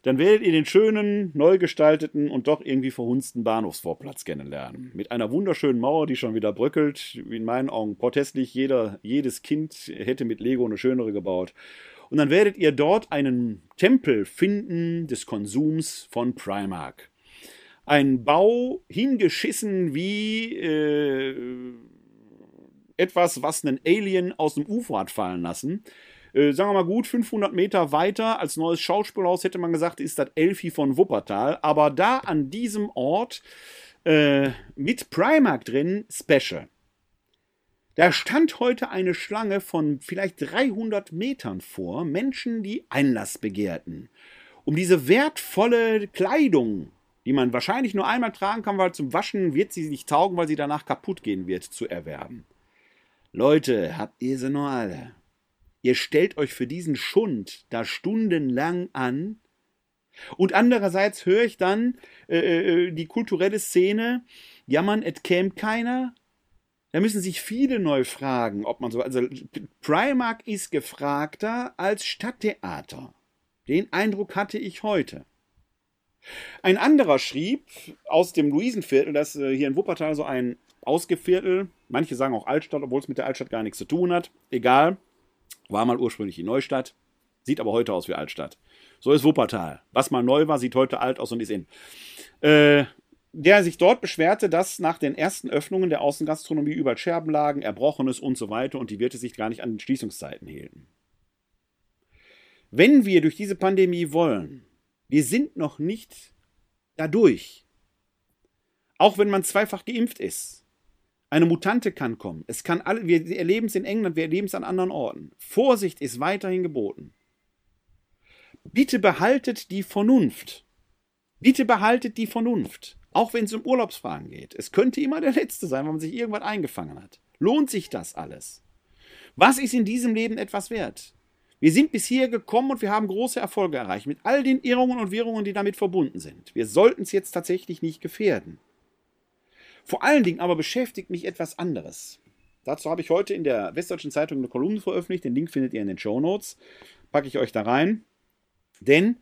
dann werdet ihr den schönen, neu gestalteten und doch irgendwie verhunzten Bahnhofsvorplatz kennenlernen. Mit einer wunderschönen Mauer, die schon wieder bröckelt. In meinen Augen protestlich. Jeder, jedes Kind hätte mit Lego eine schönere gebaut. Und dann werdet ihr dort einen Tempel finden des Konsums von Primark. Ein Bau hingeschissen wie äh, etwas, was einen Alien aus dem UFO hat fallen lassen. Äh, sagen wir mal gut, 500 Meter weiter als neues Schauspielhaus hätte man gesagt, ist das Elfi von Wuppertal. Aber da an diesem Ort äh, mit Primark drin, Special. Da stand heute eine Schlange von vielleicht 300 Metern vor, Menschen, die Einlass begehrten, um diese wertvolle Kleidung, die man wahrscheinlich nur einmal tragen kann, weil zum Waschen wird sie nicht taugen, weil sie danach kaputt gehen wird, zu erwerben. Leute, habt ihr sie noch alle? Ihr stellt euch für diesen Schund da stundenlang an. Und andererseits höre ich dann äh, äh, die kulturelle Szene, jammern, es käme keiner. Da müssen sich viele neu fragen, ob man so. Also Primark ist gefragter als Stadttheater. Den Eindruck hatte ich heute. Ein anderer schrieb aus dem Luisenviertel, das äh, hier in Wuppertal so ein Ausgeviertel, manche sagen auch Altstadt, obwohl es mit der Altstadt gar nichts zu tun hat, egal, war mal ursprünglich die Neustadt, sieht aber heute aus wie Altstadt. So ist Wuppertal. Was mal neu war, sieht heute alt aus und ist in. Äh, der sich dort beschwerte, dass nach den ersten Öffnungen der Außengastronomie überall Scherben lagen, Erbrochenes und so weiter und die Wirte sich gar nicht an den Schließungszeiten hielten. Wenn wir durch diese Pandemie wollen, wir sind noch nicht dadurch. Auch wenn man zweifach geimpft ist. Eine Mutante kann kommen. Es kann alle, wir erleben es in England, wir erleben es an anderen Orten. Vorsicht ist weiterhin geboten. Bitte behaltet die Vernunft. Bitte behaltet die Vernunft. Auch wenn es um Urlaubsfragen geht. Es könnte immer der letzte sein, wenn man sich irgendwas eingefangen hat. Lohnt sich das alles? Was ist in diesem Leben etwas wert? Wir sind bis hier gekommen und wir haben große Erfolge erreicht, mit all den Irrungen und Wirrungen, die damit verbunden sind. Wir sollten es jetzt tatsächlich nicht gefährden. Vor allen Dingen aber beschäftigt mich etwas anderes. Dazu habe ich heute in der Westdeutschen Zeitung eine Kolumne veröffentlicht. Den Link findet ihr in den Show Notes. Packe ich euch da rein. Denn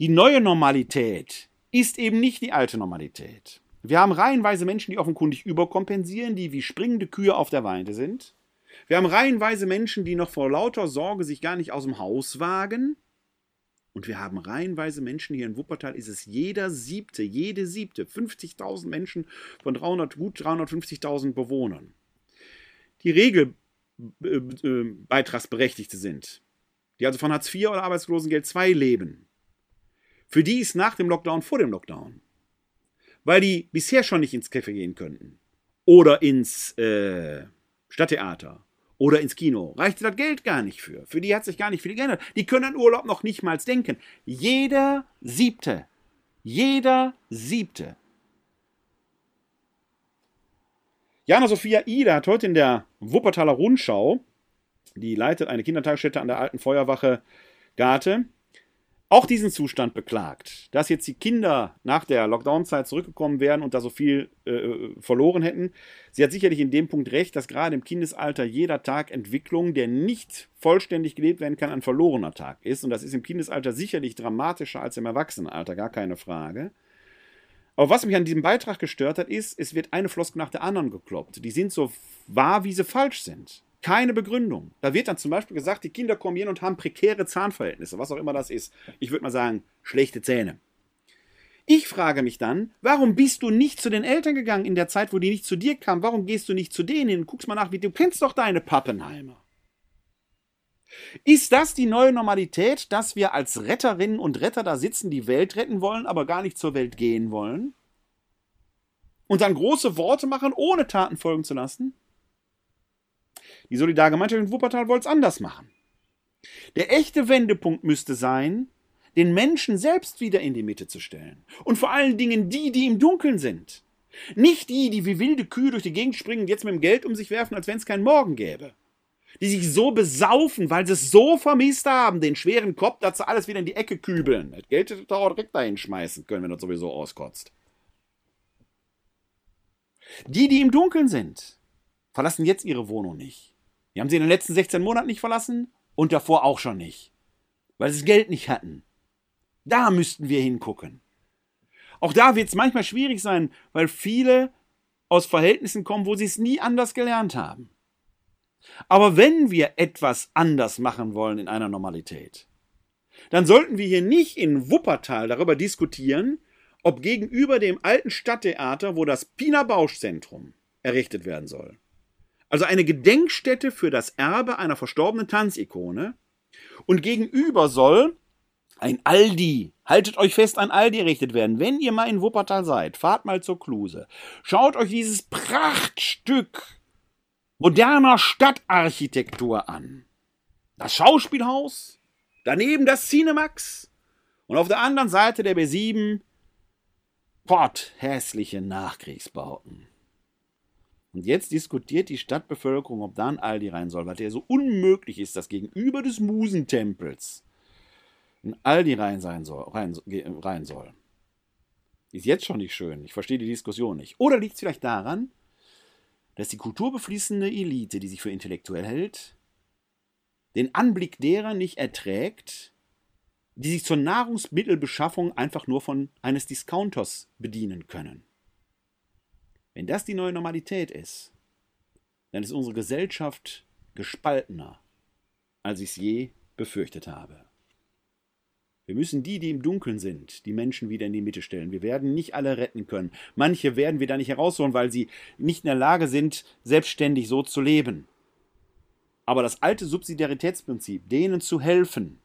die neue Normalität ist eben nicht die alte Normalität. Wir haben reihenweise Menschen, die offenkundig überkompensieren, die wie springende Kühe auf der Weide sind. Wir haben reihenweise Menschen, die noch vor lauter Sorge sich gar nicht aus dem Haus wagen. Und wir haben reihenweise Menschen hier in Wuppertal, ist es jeder siebte, jede siebte, 50.000 Menschen von 300, gut 350.000 Bewohnern, die Regelbeitragsberechtigte sind, die also von Hartz IV oder Arbeitslosengeld II leben. Für die ist nach dem Lockdown vor dem Lockdown. Weil die bisher schon nicht ins Café gehen könnten. Oder ins äh, Stadttheater oder ins Kino. Reichte das Geld gar nicht für. Für die hat sich gar nicht viel geändert. Die können an Urlaub noch nicht mal denken. Jeder Siebte. Jeder Siebte. Jana Sophia Ida hat heute in der Wuppertaler Rundschau, die leitet eine Kindertagesstätte an der alten Feuerwache Garte, auch diesen Zustand beklagt, dass jetzt die Kinder nach der Lockdown-Zeit zurückgekommen wären und da so viel äh, verloren hätten. Sie hat sicherlich in dem Punkt recht, dass gerade im Kindesalter jeder Tag Entwicklung, der nicht vollständig gelebt werden kann, ein verlorener Tag ist. Und das ist im Kindesalter sicherlich dramatischer als im Erwachsenenalter, gar keine Frage. Aber was mich an diesem Beitrag gestört hat, ist, es wird eine Floskel nach der anderen gekloppt. Die sind so wahr, wie sie falsch sind keine Begründung. Da wird dann zum Beispiel gesagt, die Kinder kommen hier und haben prekäre Zahnverhältnisse, was auch immer das ist. Ich würde mal sagen, schlechte Zähne. Ich frage mich dann, warum bist du nicht zu den Eltern gegangen in der Zeit, wo die nicht zu dir kamen? Warum gehst du nicht zu denen hin? Guckst mal nach, wie du kennst doch deine Pappenheimer. Ist das die neue Normalität, dass wir als Retterinnen und Retter da sitzen, die Welt retten wollen, aber gar nicht zur Welt gehen wollen? Und dann große Worte machen, ohne Taten folgen zu lassen? Die Solidargemeinschaft in Wuppertal wollte es anders machen. Der echte Wendepunkt müsste sein, den Menschen selbst wieder in die Mitte zu stellen. Und vor allen Dingen die, die im Dunkeln sind. Nicht die, die wie wilde Kühe durch die Gegend springen und jetzt mit dem Geld um sich werfen, als wenn es keinen Morgen gäbe. Die sich so besaufen, weil sie es so vermisst haben, den schweren Kopf, sie alles wieder in die Ecke kübeln. Das Geld hätte doch auch direkt dahin schmeißen können, wenn das sowieso auskotzt. Die, die im Dunkeln sind, verlassen jetzt ihre Wohnung nicht. Die haben sie in den letzten 16 Monaten nicht verlassen und davor auch schon nicht. Weil sie das Geld nicht hatten. Da müssten wir hingucken. Auch da wird es manchmal schwierig sein, weil viele aus Verhältnissen kommen, wo sie es nie anders gelernt haben. Aber wenn wir etwas anders machen wollen in einer Normalität, dann sollten wir hier nicht in Wuppertal darüber diskutieren, ob gegenüber dem alten Stadttheater, wo das Pina Bausch Zentrum errichtet werden soll, also eine Gedenkstätte für das Erbe einer verstorbenen Tanzikone. Und gegenüber soll ein Aldi, haltet euch fest, ein Aldi errichtet werden. Wenn ihr mal in Wuppertal seid, fahrt mal zur Kluse. Schaut euch dieses Prachtstück moderner Stadtarchitektur an. Das Schauspielhaus, daneben das Cinemax und auf der anderen Seite der B7 hässliche Nachkriegsbauten. Und jetzt diskutiert die Stadtbevölkerung, ob da ein Aldi rein soll, weil der so unmöglich ist, dass gegenüber des Musentempels ein Aldi rein, sein soll, rein, rein soll. Ist jetzt schon nicht schön. Ich verstehe die Diskussion nicht. Oder liegt es vielleicht daran, dass die kulturbeflissene Elite, die sich für intellektuell hält, den Anblick derer nicht erträgt, die sich zur Nahrungsmittelbeschaffung einfach nur von eines Discounters bedienen können. Wenn das die neue Normalität ist, dann ist unsere Gesellschaft gespaltener, als ich es je befürchtet habe. Wir müssen die, die im Dunkeln sind, die Menschen wieder in die Mitte stellen. Wir werden nicht alle retten können. Manche werden wir da nicht herausholen, weil sie nicht in der Lage sind, selbstständig so zu leben. Aber das alte Subsidiaritätsprinzip, denen zu helfen,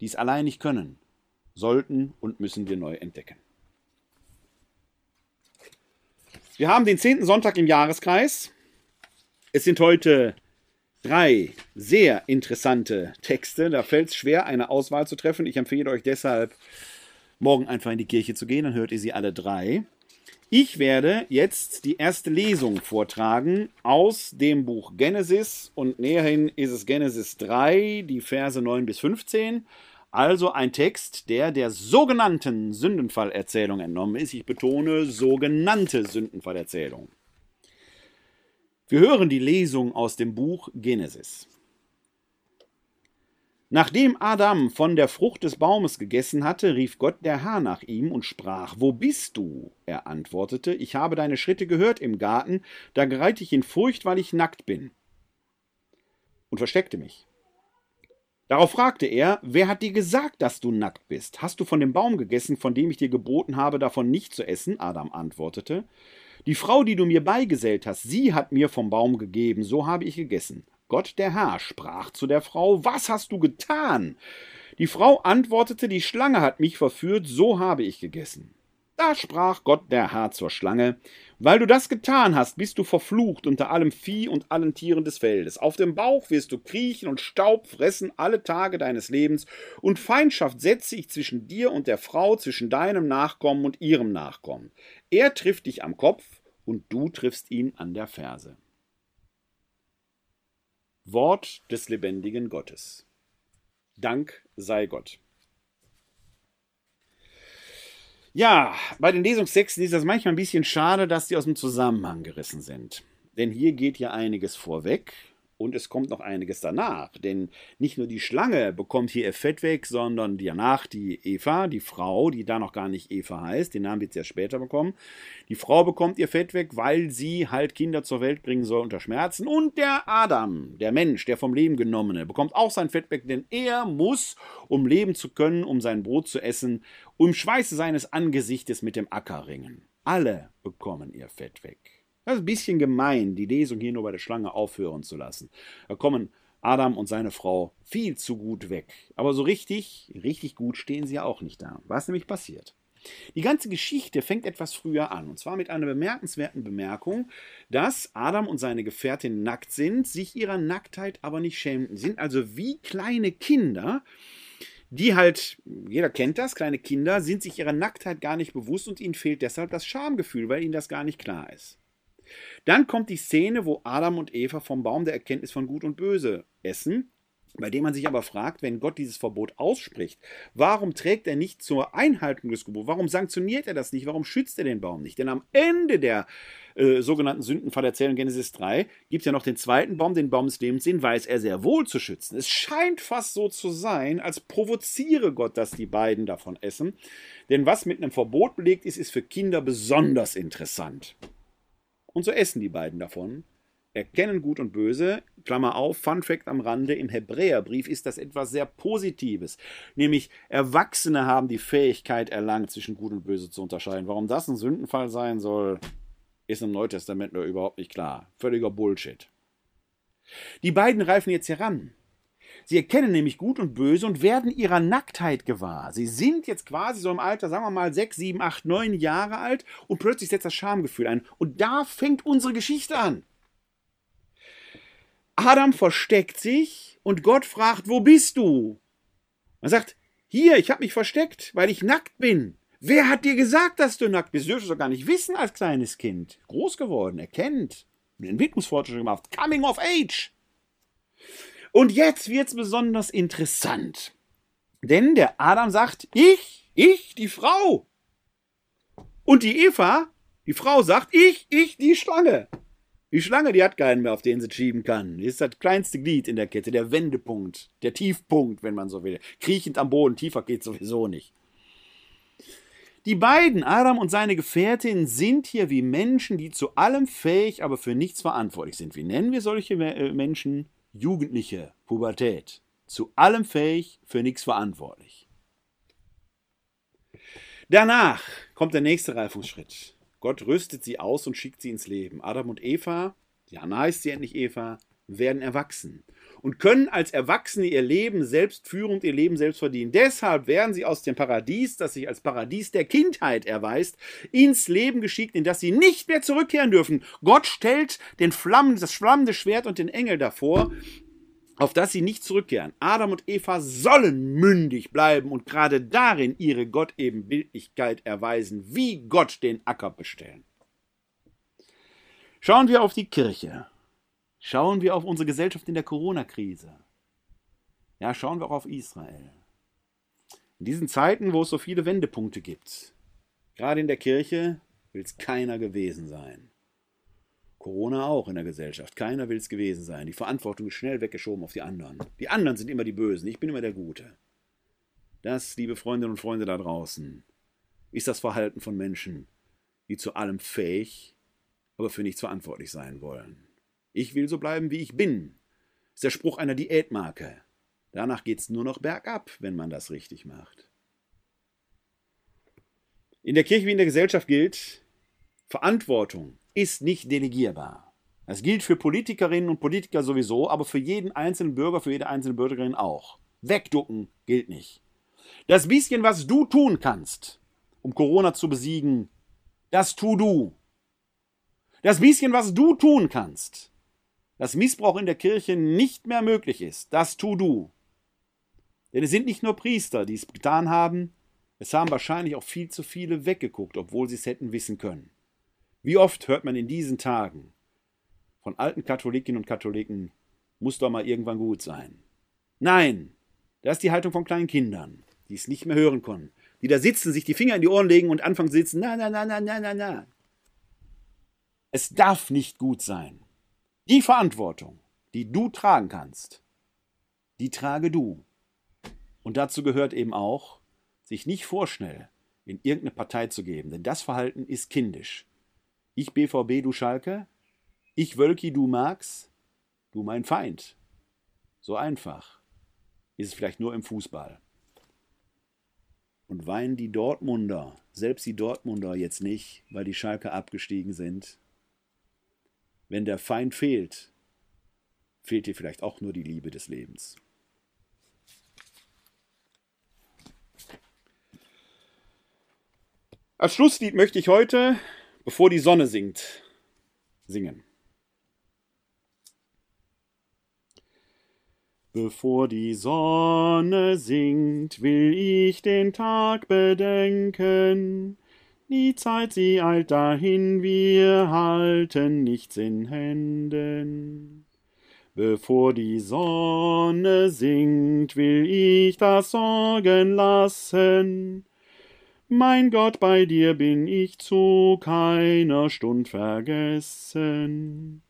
die es allein nicht können, sollten und müssen wir neu entdecken. Wir haben den zehnten Sonntag im Jahreskreis. Es sind heute drei sehr interessante Texte. Da fällt es schwer, eine Auswahl zu treffen. Ich empfehle euch deshalb, morgen einfach in die Kirche zu gehen, dann hört ihr sie alle drei. Ich werde jetzt die erste Lesung vortragen aus dem Buch Genesis und näherhin ist es Genesis 3, die Verse 9 bis 15. Also ein Text, der der sogenannten Sündenfallerzählung entnommen ist. Ich betone sogenannte Sündenfallerzählung. Wir hören die Lesung aus dem Buch Genesis. Nachdem Adam von der Frucht des Baumes gegessen hatte, rief Gott der Herr nach ihm und sprach: Wo bist du? Er antwortete: Ich habe deine Schritte gehört im Garten, da gereit ich in Furcht, weil ich nackt bin. Und versteckte mich. Darauf fragte er: Wer hat dir gesagt, dass du nackt bist? Hast du von dem Baum gegessen, von dem ich dir geboten habe, davon nicht zu essen? Adam antwortete: Die Frau, die du mir beigesellt hast, sie hat mir vom Baum gegeben, so habe ich gegessen. Gott der Herr sprach zu der Frau, Was hast du getan? Die Frau antwortete, Die Schlange hat mich verführt, so habe ich gegessen. Da sprach Gott der Herr zur Schlange, Weil du das getan hast, bist du verflucht unter allem Vieh und allen Tieren des Feldes. Auf dem Bauch wirst du kriechen und Staub fressen alle Tage deines Lebens, und Feindschaft setze ich zwischen dir und der Frau, zwischen deinem Nachkommen und ihrem Nachkommen. Er trifft dich am Kopf, und du triffst ihn an der Ferse. Wort des lebendigen Gottes. Dank sei Gott. Ja, bei den Lesungstexten ist das manchmal ein bisschen schade, dass sie aus dem Zusammenhang gerissen sind. Denn hier geht ja einiges vorweg und es kommt noch einiges danach. Denn nicht nur die Schlange bekommt hier ihr Fett weg, sondern danach die Eva, die Frau, die da noch gar nicht Eva heißt, den Namen wird sie ja später bekommen. Die Frau bekommt ihr Fett weg, weil sie halt Kinder zur Welt bringen soll unter Schmerzen. Und der Adam, der Mensch, der vom Leben genommene, bekommt auch sein Fett weg, denn er muss, um leben zu können, um sein Brot zu essen, um Schweiße seines Angesichtes mit dem Acker ringen. Alle bekommen ihr Fett weg. Das ist ein bisschen gemein, die Lesung hier nur bei der Schlange aufhören zu lassen. Da kommen Adam und seine Frau viel zu gut weg. Aber so richtig, richtig gut stehen sie ja auch nicht da. Was nämlich passiert? Die ganze Geschichte fängt etwas früher an, und zwar mit einer bemerkenswerten Bemerkung, dass Adam und seine Gefährtin nackt sind, sich ihrer Nacktheit aber nicht schämten, sind also wie kleine Kinder, die halt, jeder kennt das, kleine Kinder sind sich ihrer Nacktheit gar nicht bewusst und ihnen fehlt deshalb das Schamgefühl, weil ihnen das gar nicht klar ist. Dann kommt die Szene, wo Adam und Eva vom Baum der Erkenntnis von Gut und Böse essen, bei dem man sich aber fragt, wenn Gott dieses Verbot ausspricht, warum trägt er nicht zur Einhaltung des Gebots? Warum sanktioniert er das nicht? Warum schützt er den Baum nicht? Denn am Ende der äh, sogenannten Sündenfallerzählung Genesis 3 gibt es ja noch den zweiten Baum, den Baum des Lebens, den weiß er sehr wohl zu schützen. Es scheint fast so zu sein, als provoziere Gott, dass die beiden davon essen. Denn was mit einem Verbot belegt ist, ist für Kinder besonders interessant. Und so essen die beiden davon, erkennen Gut und Böse. Klammer auf, Fun Fact am Rande, im Hebräerbrief ist das etwas sehr Positives. Nämlich Erwachsene haben die Fähigkeit erlangt, zwischen Gut und Böse zu unterscheiden. Warum das ein Sündenfall sein soll, ist im Neuen Testament nur überhaupt nicht klar. Völliger Bullshit. Die beiden reifen jetzt heran. Sie erkennen nämlich Gut und Böse und werden ihrer Nacktheit gewahr. Sie sind jetzt quasi so im Alter, sagen wir mal, sechs, sieben, acht, neun Jahre alt und plötzlich setzt das Schamgefühl ein. Und da fängt unsere Geschichte an. Adam versteckt sich und Gott fragt, wo bist du? Man sagt, hier, ich habe mich versteckt, weil ich nackt bin. Wer hat dir gesagt, dass du nackt bist? Du dürftest doch gar nicht wissen als kleines Kind. Groß geworden, erkennt, Entwicklungsfortschritte gemacht, coming of age. Und jetzt wird's besonders interessant. Denn der Adam sagt, ich, ich, die Frau. Und die Eva, die Frau sagt, ich, ich, die Schlange. Die Schlange, die hat keinen mehr, auf den sie schieben kann. Die ist das kleinste Glied in der Kette, der Wendepunkt, der Tiefpunkt, wenn man so will. Kriechend am Boden, tiefer geht sowieso nicht. Die beiden, Adam und seine Gefährtin, sind hier wie Menschen, die zu allem fähig, aber für nichts verantwortlich sind. Wie nennen wir solche äh, Menschen? Jugendliche Pubertät. Zu allem fähig, für nichts verantwortlich. Danach kommt der nächste Reifungsschritt. Gott rüstet sie aus und schickt sie ins Leben. Adam und Eva, Jana heißt sie endlich Eva, werden erwachsen. Und können als Erwachsene ihr Leben selbst führen und ihr Leben selbst verdienen. Deshalb werden sie aus dem Paradies, das sich als Paradies der Kindheit erweist, ins Leben geschickt, in das sie nicht mehr zurückkehren dürfen. Gott stellt den Flammen, das flammende Schwert und den Engel davor, auf das sie nicht zurückkehren. Adam und Eva sollen mündig bleiben und gerade darin ihre Gottebenbildlichkeit erweisen, wie Gott den Acker bestellen. Schauen wir auf die Kirche. Schauen wir auf unsere Gesellschaft in der Corona-Krise. Ja, schauen wir auch auf Israel. In diesen Zeiten, wo es so viele Wendepunkte gibt, gerade in der Kirche, will es keiner gewesen sein. Corona auch in der Gesellschaft. Keiner will es gewesen sein. Die Verantwortung ist schnell weggeschoben auf die anderen. Die anderen sind immer die Bösen. Ich bin immer der Gute. Das, liebe Freundinnen und Freunde da draußen, ist das Verhalten von Menschen, die zu allem fähig, aber für nichts verantwortlich sein wollen. Ich will so bleiben, wie ich bin. Ist der Spruch einer Diätmarke. Danach geht's nur noch bergab, wenn man das richtig macht. In der Kirche wie in der Gesellschaft gilt, Verantwortung ist nicht delegierbar. Das gilt für Politikerinnen und Politiker sowieso, aber für jeden einzelnen Bürger, für jede einzelne Bürgerin auch. Wegducken gilt nicht. Das bisschen, was du tun kannst, um Corona zu besiegen, das tu du. Das bisschen, was du tun kannst, dass Missbrauch in der Kirche nicht mehr möglich ist, das tu du. Denn es sind nicht nur Priester, die es getan haben, es haben wahrscheinlich auch viel zu viele weggeguckt, obwohl sie es hätten wissen können. Wie oft hört man in diesen Tagen von alten Katholikinnen und Katholiken, muss doch mal irgendwann gut sein. Nein, das ist die Haltung von kleinen Kindern, die es nicht mehr hören können, die da sitzen, sich die Finger in die Ohren legen und anfangen zu sitzen, na, na, na, na, na, na, na. Es darf nicht gut sein. Die Verantwortung, die du tragen kannst, die trage du. Und dazu gehört eben auch, sich nicht vorschnell in irgendeine Partei zu geben, denn das Verhalten ist kindisch. Ich BVB, du Schalke. Ich Wölki, du Marx. Du mein Feind. So einfach ist es vielleicht nur im Fußball. Und weinen die Dortmunder, selbst die Dortmunder jetzt nicht, weil die Schalke abgestiegen sind. Wenn der Feind fehlt, fehlt dir vielleicht auch nur die Liebe des Lebens. Als Schlusslied möchte ich heute bevor die Sonne sinkt, singen. Bevor die Sonne sinkt, will ich den Tag bedenken. Die Zeit, sie eilt dahin, wir halten nichts in Händen. Bevor die Sonne sinkt, will ich das Sorgen lassen. Mein Gott, bei dir bin ich zu keiner Stund vergessen.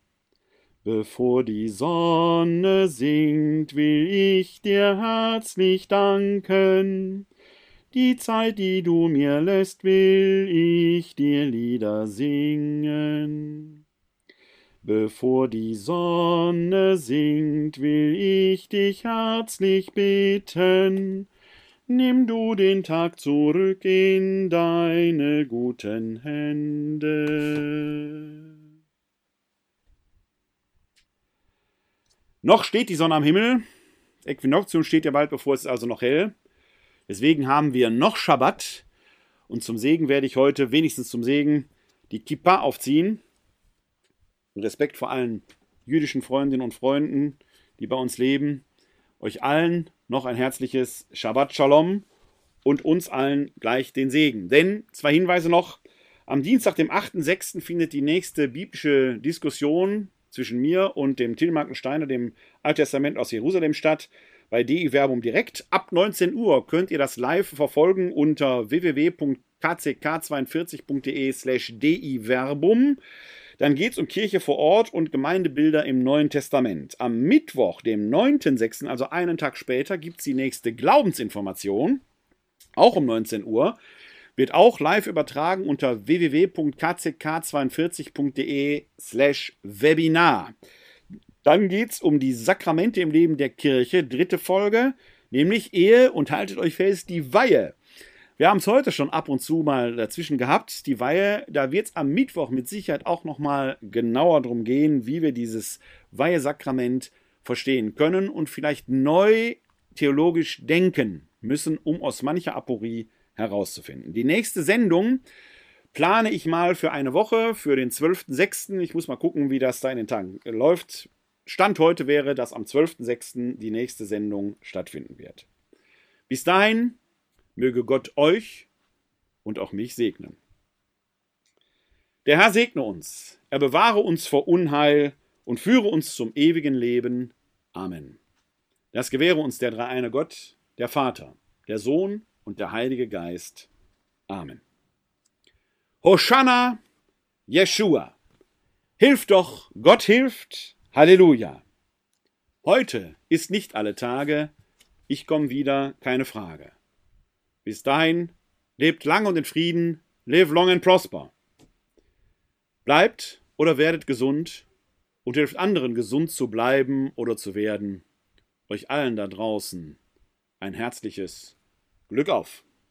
Bevor die Sonne sinkt, will ich dir herzlich danken. Die Zeit, die du mir lässt, will ich dir Lieder singen. Bevor die Sonne sinkt, will ich dich herzlich bitten, Nimm du den Tag zurück in deine guten Hände. Noch steht die Sonne am Himmel. Äquinoktium steht ja bald bevor, es ist also noch hell. Deswegen haben wir noch Schabbat. Und zum Segen werde ich heute, wenigstens zum Segen, die Kippa aufziehen. Respekt vor allen jüdischen Freundinnen und Freunden, die bei uns leben. Euch allen noch ein herzliches Shabbat Shalom und uns allen gleich den Segen. Denn zwei Hinweise noch. Am Dienstag, dem 8.6., findet die nächste biblische Diskussion zwischen mir und dem Tilmarken Steiner, dem Alttestament aus Jerusalem statt. Bei DI Verbum direkt. Ab 19 Uhr könnt ihr das live verfolgen unter www.kck42.de slash DI Verbum. Dann geht es um Kirche vor Ort und Gemeindebilder im Neuen Testament. Am Mittwoch, dem 9.6., also einen Tag später, gibt es die nächste Glaubensinformation, auch um 19 Uhr. Wird auch live übertragen unter www.kck42.de slash Webinar. Dann geht es um die Sakramente im Leben der Kirche, dritte Folge, nämlich Ehe und haltet euch fest, die Weihe. Wir haben es heute schon ab und zu mal dazwischen gehabt, die Weihe. Da wird es am Mittwoch mit Sicherheit auch nochmal genauer darum gehen, wie wir dieses Weihesakrament verstehen können und vielleicht neu theologisch denken müssen, um aus mancher Aporie herauszufinden. Die nächste Sendung plane ich mal für eine Woche, für den 12.06. Ich muss mal gucken, wie das da in den Tagen läuft. Stand heute wäre, dass am 12.06. die nächste Sendung stattfinden wird. Bis dahin möge Gott euch und auch mich segnen. Der Herr segne uns, er bewahre uns vor Unheil und führe uns zum ewigen Leben. Amen. Das gewähre uns der dreieine Gott, der Vater, der Sohn und der Heilige Geist. Amen. Hosanna, Jeshua. Hilf doch, Gott hilft. Halleluja. Heute ist nicht alle Tage, ich komme wieder, keine Frage. Bis dahin, lebt lang und in Frieden, live long and prosper. Bleibt oder werdet gesund und hilft anderen gesund zu bleiben oder zu werden. Euch allen da draußen ein herzliches Glück auf.